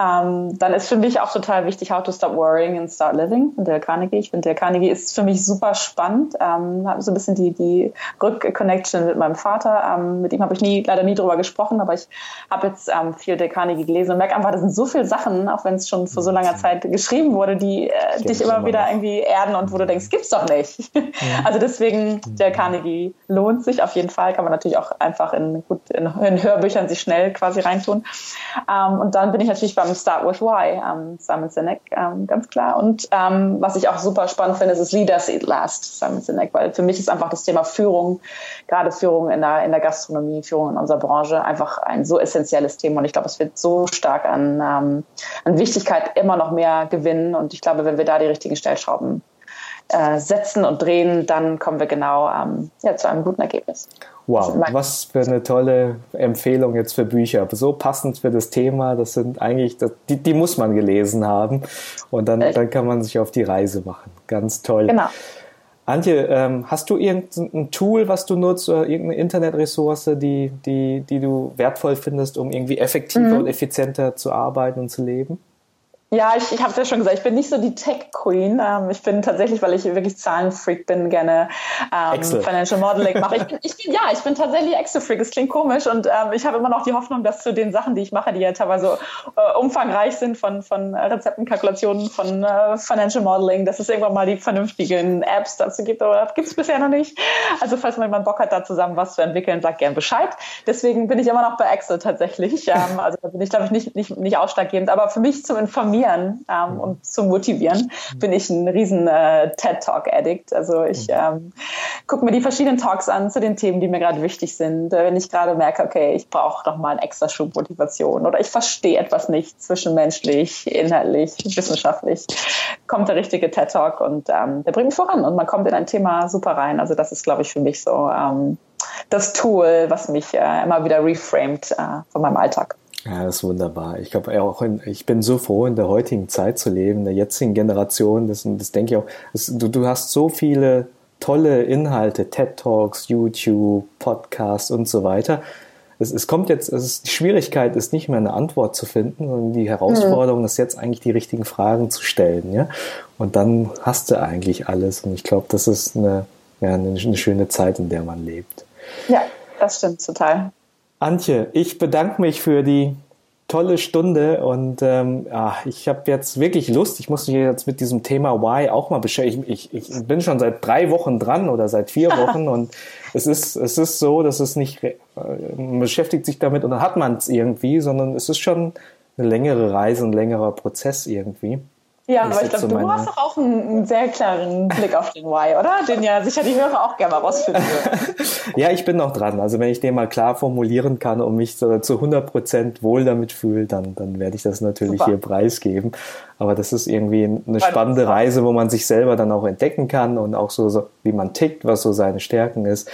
Ähm, dann ist für mich auch total wichtig How to Stop Worrying and Start Living von Dale Carnegie. Ich finde, Dale Carnegie ist für mich super spannend. Ähm, habe so ein bisschen die, die Rückconnection mit meinem Vater. Ähm, mit ihm habe ich nie, leider nie drüber gesprochen, aber ich habe jetzt ähm, viel Dale Carnegie gelesen und merke einfach, da sind so viele Sachen, auch wenn es schon vor so langer Zeit geschrieben wurde, die äh, dich immer wieder irgendwie erden und wo du denkst, gibt's doch nicht. Ja. Also deswegen, Dale Carnegie lohnt sich auf jeden Fall. Kann man natürlich auch einfach in, gut, in, in Hörbüchern sich schnell quasi reintun. Ähm, und dann bin ich natürlich beim ähm, Start with Why, ähm, Simon Sinek, ähm, ganz klar. Und was ich auch super spannend finde, ist Leaders Eat Last, Simon Sinek, weil für mich ist einfach das Thema Führung, gerade Führung in der, in der Gastronomie, Führung in unserer Branche, einfach ein so essentielles Thema. Und ich glaube, es wird so stark an, an Wichtigkeit immer noch mehr gewinnen. Und ich glaube, wenn wir da die richtigen Stellschrauben äh, setzen und drehen, dann kommen wir genau ja, zu einem guten Ergebnis. Wow, was für eine tolle Empfehlung jetzt für Bücher. So passend für das Thema, das sind eigentlich, die, die muss man gelesen haben. Und dann, dann kann man sich auf die Reise machen. Ganz toll. Genau. Antje, ähm, hast du irgendein Tool, was du nutzt oder irgendeine Internetressource, die, die, die du wertvoll findest, um irgendwie effektiver mhm. und effizienter zu arbeiten und zu leben? Ja, ich, ich habe es ja schon gesagt, ich bin nicht so die Tech-Queen. Ähm, ich bin tatsächlich, weil ich wirklich Zahlenfreak bin, gerne ähm, Financial Modeling mache. Ich bin, ich bin, ja, ich bin tatsächlich Excel-Freak. Es klingt komisch und ähm, ich habe immer noch die Hoffnung, dass zu den Sachen, die ich mache, die ja teilweise äh, umfangreich sind von, von Rezepten, Kalkulationen, von äh, Financial Modeling, dass es irgendwann mal die vernünftigen Apps dazu gibt, aber gibt es bisher noch nicht. Also falls man jemand Bock hat, da zusammen was zu entwickeln, sagt gern Bescheid. Deswegen bin ich immer noch bei Excel tatsächlich. Ähm, also da bin ich, glaube ich, nicht, nicht, nicht ausschlaggebend. Aber für mich zum Informieren informieren ähm, und zu motivieren, bin ich ein riesen äh, TED Talk Addict. Also ich ähm, gucke mir die verschiedenen Talks an zu den Themen, die mir gerade wichtig sind. Äh, wenn ich gerade merke, okay, ich brauche noch mal einen extra Schub Motivation oder ich verstehe etwas nicht zwischenmenschlich, inhaltlich, wissenschaftlich, kommt der richtige TED Talk und ähm, der bringt mich voran und man kommt in ein Thema super rein. Also das ist, glaube ich, für mich so ähm, das Tool, was mich äh, immer wieder reframed äh, von meinem Alltag. Ja, das ist wunderbar. Ich glaube auch, in, ich bin so froh, in der heutigen Zeit zu leben, in der jetzigen Generation. Das, das denke ich auch. Das, du, du hast so viele tolle Inhalte, TED Talks, YouTube, Podcasts und so weiter. Es, es kommt jetzt, es ist, die Schwierigkeit ist nicht mehr eine Antwort zu finden, sondern die Herausforderung mhm. ist jetzt eigentlich die richtigen Fragen zu stellen, ja. Und dann hast du eigentlich alles. Und ich glaube, das ist eine, ja, eine, eine schöne Zeit, in der man lebt. Ja, das stimmt total. Antje, ich bedanke mich für die tolle Stunde und ähm, ja, ich habe jetzt wirklich Lust. Ich muss mich jetzt mit diesem Thema Why auch mal beschäftigen. Ich, ich, ich bin schon seit drei Wochen dran oder seit vier Wochen und es ist es ist so, dass es nicht äh, man beschäftigt sich damit und dann hat man es irgendwie, sondern es ist schon eine längere Reise, ein längerer Prozess irgendwie. Ja, aber ich glaube, so du hast doch auch einen, einen, sehr klaren Blick auf den Why, oder? Den ja sicher die Hörer auch gerne mal rausfinden würden. ja, ich bin noch dran. Also wenn ich den mal klar formulieren kann und mich so zu 100 Prozent wohl damit fühle, dann, dann werde ich das natürlich Super. hier preisgeben. Aber das ist irgendwie eine spannende Reise, wo man sich selber dann auch entdecken kann und auch so, so wie man tickt, was so seine Stärken ist.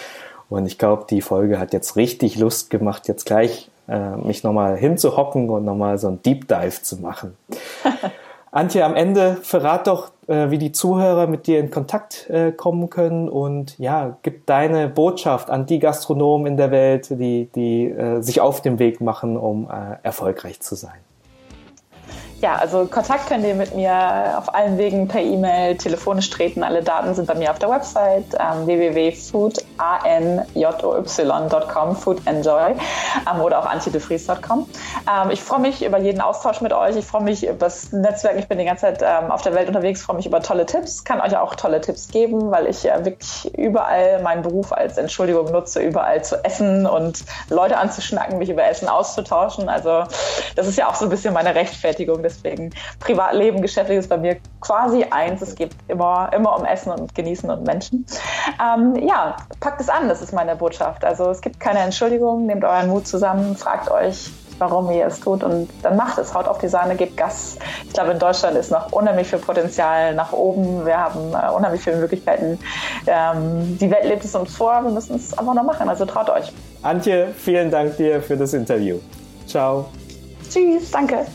Und ich glaube, die Folge hat jetzt richtig Lust gemacht, jetzt gleich äh, mich nochmal hinzuhocken und nochmal so ein Deep Dive zu machen. Antje, am Ende verrat doch, äh, wie die Zuhörer mit dir in Kontakt äh, kommen können und ja, gib deine Botschaft an die Gastronomen in der Welt, die, die äh, sich auf den Weg machen, um äh, erfolgreich zu sein ja, also Kontakt könnt ihr mit mir auf allen Wegen per E-Mail, telefonisch treten. Alle Daten sind bei mir auf der Website ähm, www.foodanyjoy.com, foodenjoy ähm, oder auch antidefries.com. Ähm, ich freue mich über jeden Austausch mit euch. Ich freue mich über das Netzwerk. Ich bin die ganze Zeit ähm, auf der Welt unterwegs, freue mich über tolle Tipps, kann euch auch tolle Tipps geben, weil ich äh, wirklich überall meinen Beruf als Entschuldigung nutze, überall zu essen und Leute anzuschnacken, mich über Essen auszutauschen. Also das ist ja auch so ein bisschen meine Rechtfertigung. Das Deswegen Privatleben, geschäftliches bei mir quasi eins. Es geht immer, immer um Essen und Genießen und Menschen. Ähm, ja, packt es an, das ist meine Botschaft. Also es gibt keine Entschuldigung, nehmt euren Mut zusammen, fragt euch, warum ihr es tut und dann macht es, haut auf die Sahne, gebt Gas. Ich glaube, in Deutschland ist noch unheimlich viel Potenzial nach oben. Wir haben äh, unheimlich viele Möglichkeiten. Ähm, die Welt lebt es uns vor, wir müssen es einfach noch machen, also traut euch. Antje, vielen Dank dir für das Interview. Ciao. Tschüss, danke.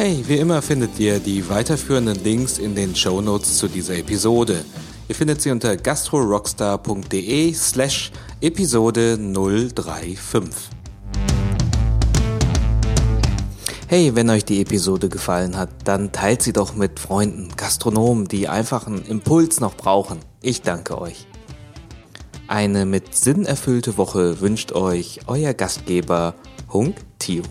Hey, wie immer findet ihr die weiterführenden Links in den Show Notes zu dieser Episode. Ihr findet sie unter gastrorockstar.de slash Episode 035. Hey, wenn euch die Episode gefallen hat, dann teilt sie doch mit Freunden, Gastronomen, die einfach einen Impuls noch brauchen. Ich danke euch. Eine mit Sinn erfüllte Woche wünscht euch euer Gastgeber Hunk Tio.